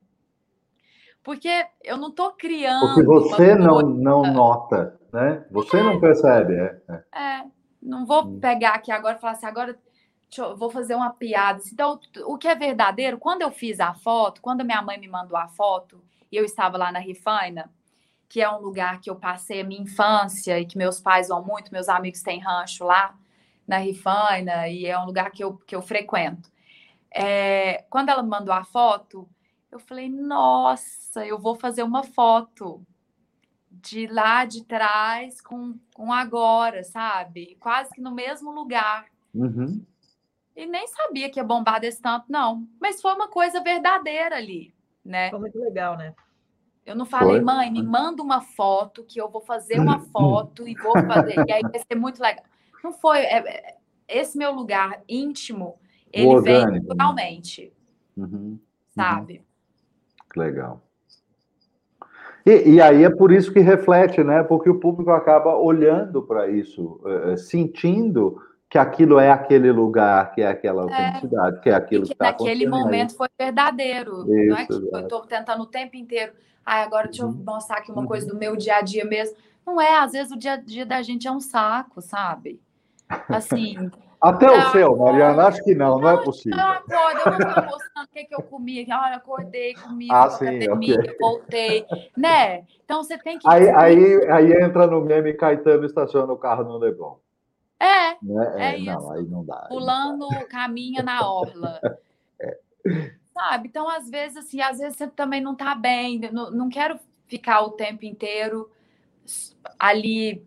Porque eu não estou criando. Porque você não, não nota, né? Você é. não percebe. É, é. é, não vou hum. pegar aqui agora e falar assim, agora eu, vou fazer uma piada. Então, o que é verdadeiro, quando eu fiz a foto, quando minha mãe me mandou a foto, e eu estava lá na Rifaina, que é um lugar que eu passei a minha infância e que meus pais vão muito, meus amigos têm rancho lá na Rifaina, e é um lugar que eu, que eu frequento. É, quando ela me mandou a foto, eu falei, nossa, eu vou fazer uma foto de lá de trás com, com agora, sabe? Quase que no mesmo lugar. Uhum. E nem sabia que ia bombar desse tanto, não. Mas foi uma coisa verdadeira ali, né? Foi muito legal, né? Eu não falei, foi. mãe, me manda uma foto que eu vou fazer uma foto e vou fazer. e aí vai ser muito legal. Não foi. É, é esse meu lugar íntimo, ele veio né? naturalmente. Uhum. Sabe? Legal. E, e, aí é por isso que reflete, né? Porque o público acaba olhando para isso, é, sentindo que aquilo é aquele lugar, que é aquela é. autenticidade, é, que é aquilo que, que tá naquele momento foi verdadeiro. Isso, não é que eu estou tentando o tempo inteiro. Ah, agora deixa eu uhum. mostrar aqui uma uhum. coisa do meu dia a dia mesmo. Não é, às vezes o dia a dia da gente é um saco, sabe? Assim, Até não, o seu, Mariana, acho que não, não, é possível. Não, acordo, eu não estou mostrando o que, que eu comi. Olha, acordei, comi, ah, sim, academia, okay. voltei, né? Então você tem que. Aí, aí, aí entra no meme Caetano estaciona o carro no Leblon. É, né? é, é, isso. Não, aí não dá. Pulando, caminha na orla. é. Sabe? Então, às vezes, assim, às vezes você também não está bem. Não, não quero ficar o tempo inteiro ali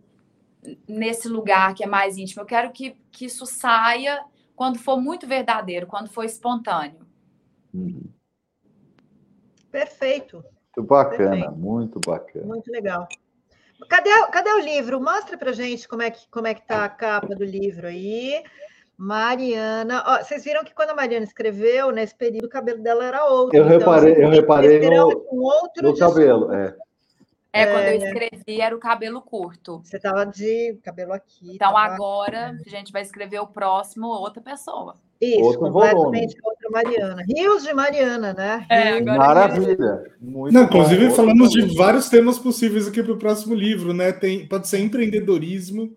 nesse lugar que é mais íntimo. Eu quero que, que isso saia quando for muito verdadeiro, quando for espontâneo. Uhum. Perfeito. Muito bacana, Perfeito. muito bacana. Muito legal. Cadê, cadê o livro? Mostra pra gente como é que como é que tá a capa do livro aí. Mariana, Ó, vocês viram que quando a Mariana escreveu, nesse período o cabelo dela era outro. Eu então, reparei, eu reparei no, um outro no cabelo, é. É, quando eu é. escrevi era o cabelo curto. Você estava de cabelo aqui. Então tava... agora a gente vai escrever o próximo outra pessoa. Isso, Outro completamente volume. outra Mariana. Rios de Mariana, né? É, Maravilha. Muito Não, inclusive bom. falamos de vários temas possíveis aqui para o próximo livro, né? Tem, pode ser empreendedorismo,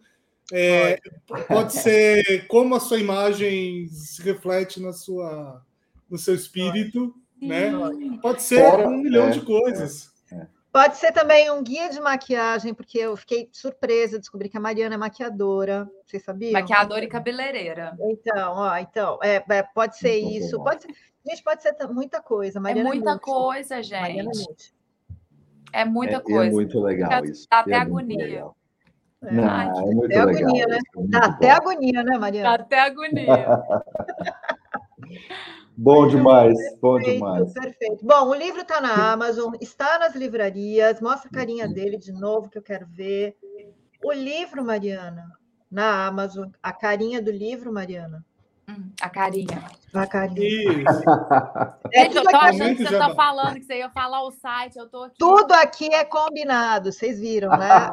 é, pode ser como a sua imagem se reflete na sua, no seu espírito, Sim. né? Pode ser Fora, um milhão é, de coisas. Pode ser também um guia de maquiagem, porque eu fiquei surpresa, descobri que a Mariana é maquiadora. Vocês sabiam? Maquiadora e cabeleireira. Então, ó, então, é, é pode ser Muito isso. Bom. Pode ser, gente, pode ser muita coisa. É Mariana é muita é coisa, gente. É muita é, coisa. É muito legal isso. Dá até é agonia. É, Não, é muito até legal. agonia, né? Dá até agonia, né, Mariana? Dá até agonia. Bom demais, perfeito, bom demais. Perfeito. Bom, o livro está na Amazon, está nas livrarias. Mostra a carinha dele de novo, que eu quero ver. O livro, Mariana, na Amazon. A carinha do livro, Mariana. Hum, a carinha. A carinha. Isso. É, Gente, eu tô achando que você está falando que você ia falar o site, eu tô aqui. Tudo aqui é combinado, vocês viram, né?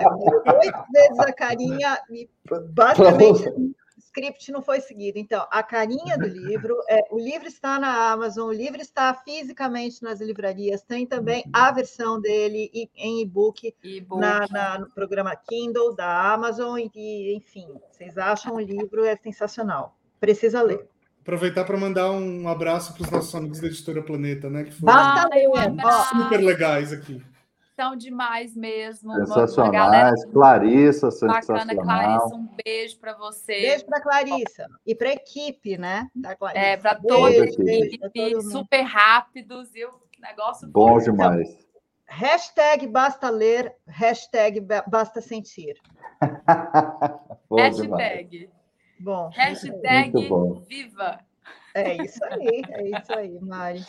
Oito vezes a carinha basicamente script não foi seguido. Então, a carinha do livro, é, o livro está na Amazon, o livro está fisicamente nas livrarias, tem também a versão dele em e-book na, na, no programa Kindle da Amazon, e, enfim, vocês acham o livro é sensacional. Precisa ler. Aproveitar para mandar um abraço para os nossos amigos da Editora Planeta, né? Que foram Basta, super legais aqui são demais mesmo. Sensacionais. Clarissa, sensacional. Bacana, Clarissa, um beijo para você. Beijo para Clarissa. E para a equipe, né? Da Clarissa. É, para toda a equipe, super rápidos e o negócio Bom foi. demais. Então, hashtag basta ler, hashtag basta sentir. bom hashtag. Demais. Bom. Hashtag bom. viva. É isso aí, é isso aí, Mari.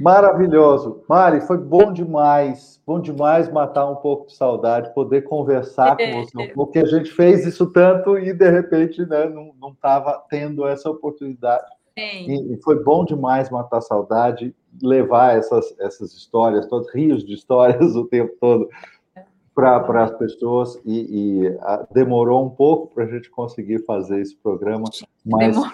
Maravilhoso. Mari, foi bom demais, bom demais matar um pouco de saudade, poder conversar com você, porque a gente fez isso tanto e de repente né, não estava tendo essa oportunidade. E, e, foi bom demais matar saudade, levar essas, essas histórias, todos rios de histórias o tempo todo para as pessoas e, e a, demorou um pouco para a gente conseguir fazer esse programa, mas Demorou.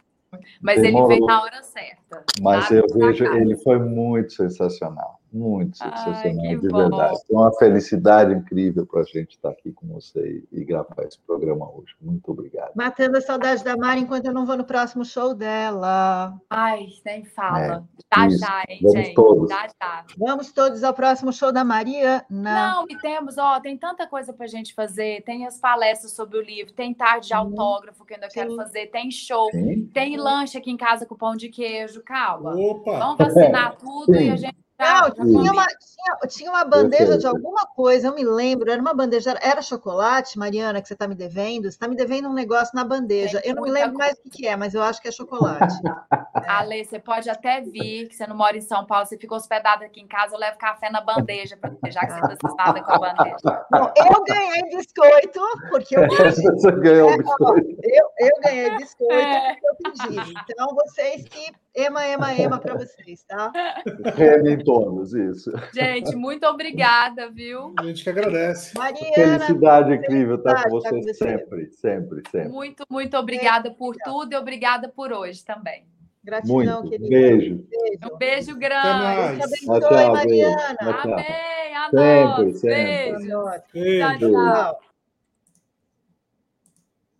Mas Demorou. ele veio na hora certa. Mas eu vejo, ele foi muito sensacional. Muito sensacional, Ai, de bom. verdade. É uma felicidade incrível para a gente estar aqui com você e, gravar esse programa hoje. Muito obrigado. Matando a saudade da Mari enquanto eu não vou no próximo show dela. Ai, nem fala. É, já, isso. já, hein, Vamos gente? Todos. Já, já. Vamos todos ao próximo show da Mariana. Não, e temos, ó, tem tanta coisa para a gente fazer. Tem as palestras sobre o livro, tem tarde de autógrafo que eu ainda Sim. quero fazer, tem show, Sim. tem lanche aqui em casa com pão de queijo. Calma. Opa. Vamos vacinar tudo Sim. e a gente não, tinha uma, tinha, tinha uma bandeja de alguma coisa, eu me lembro, era uma bandeja, era chocolate, Mariana, que você está me devendo? Você está me devendo um negócio na bandeja. eu não me lembro mais o que, que é, mas eu acho que é chocolate. é. Ale, você pode até vir, que você não mora em São Paulo, você ficou hospedada aqui em casa, eu levo café na bandeja, pra, já que você está assustada com a bandeja. Bom, eu ganhei biscoito, porque eu pedi. Você ganhou biscoito. Eu, eu ganhei biscoito é. porque eu pedi. Então, vocês que Ema, ema, ema para vocês, tá? Remem todos, isso. Gente, muito obrigada, viu? A gente que agradece. Mariana, Felicidade incrível estar com vocês você. sempre, sempre, sempre. Muito, muito obrigada por tudo e obrigada por hoje também. Gratidão, muito. querida. Beijo. Um beijo grande. Deus abençoe, Mariana. Amém. A sempre, sempre. Beijo. Beijo. Tchau, tchau.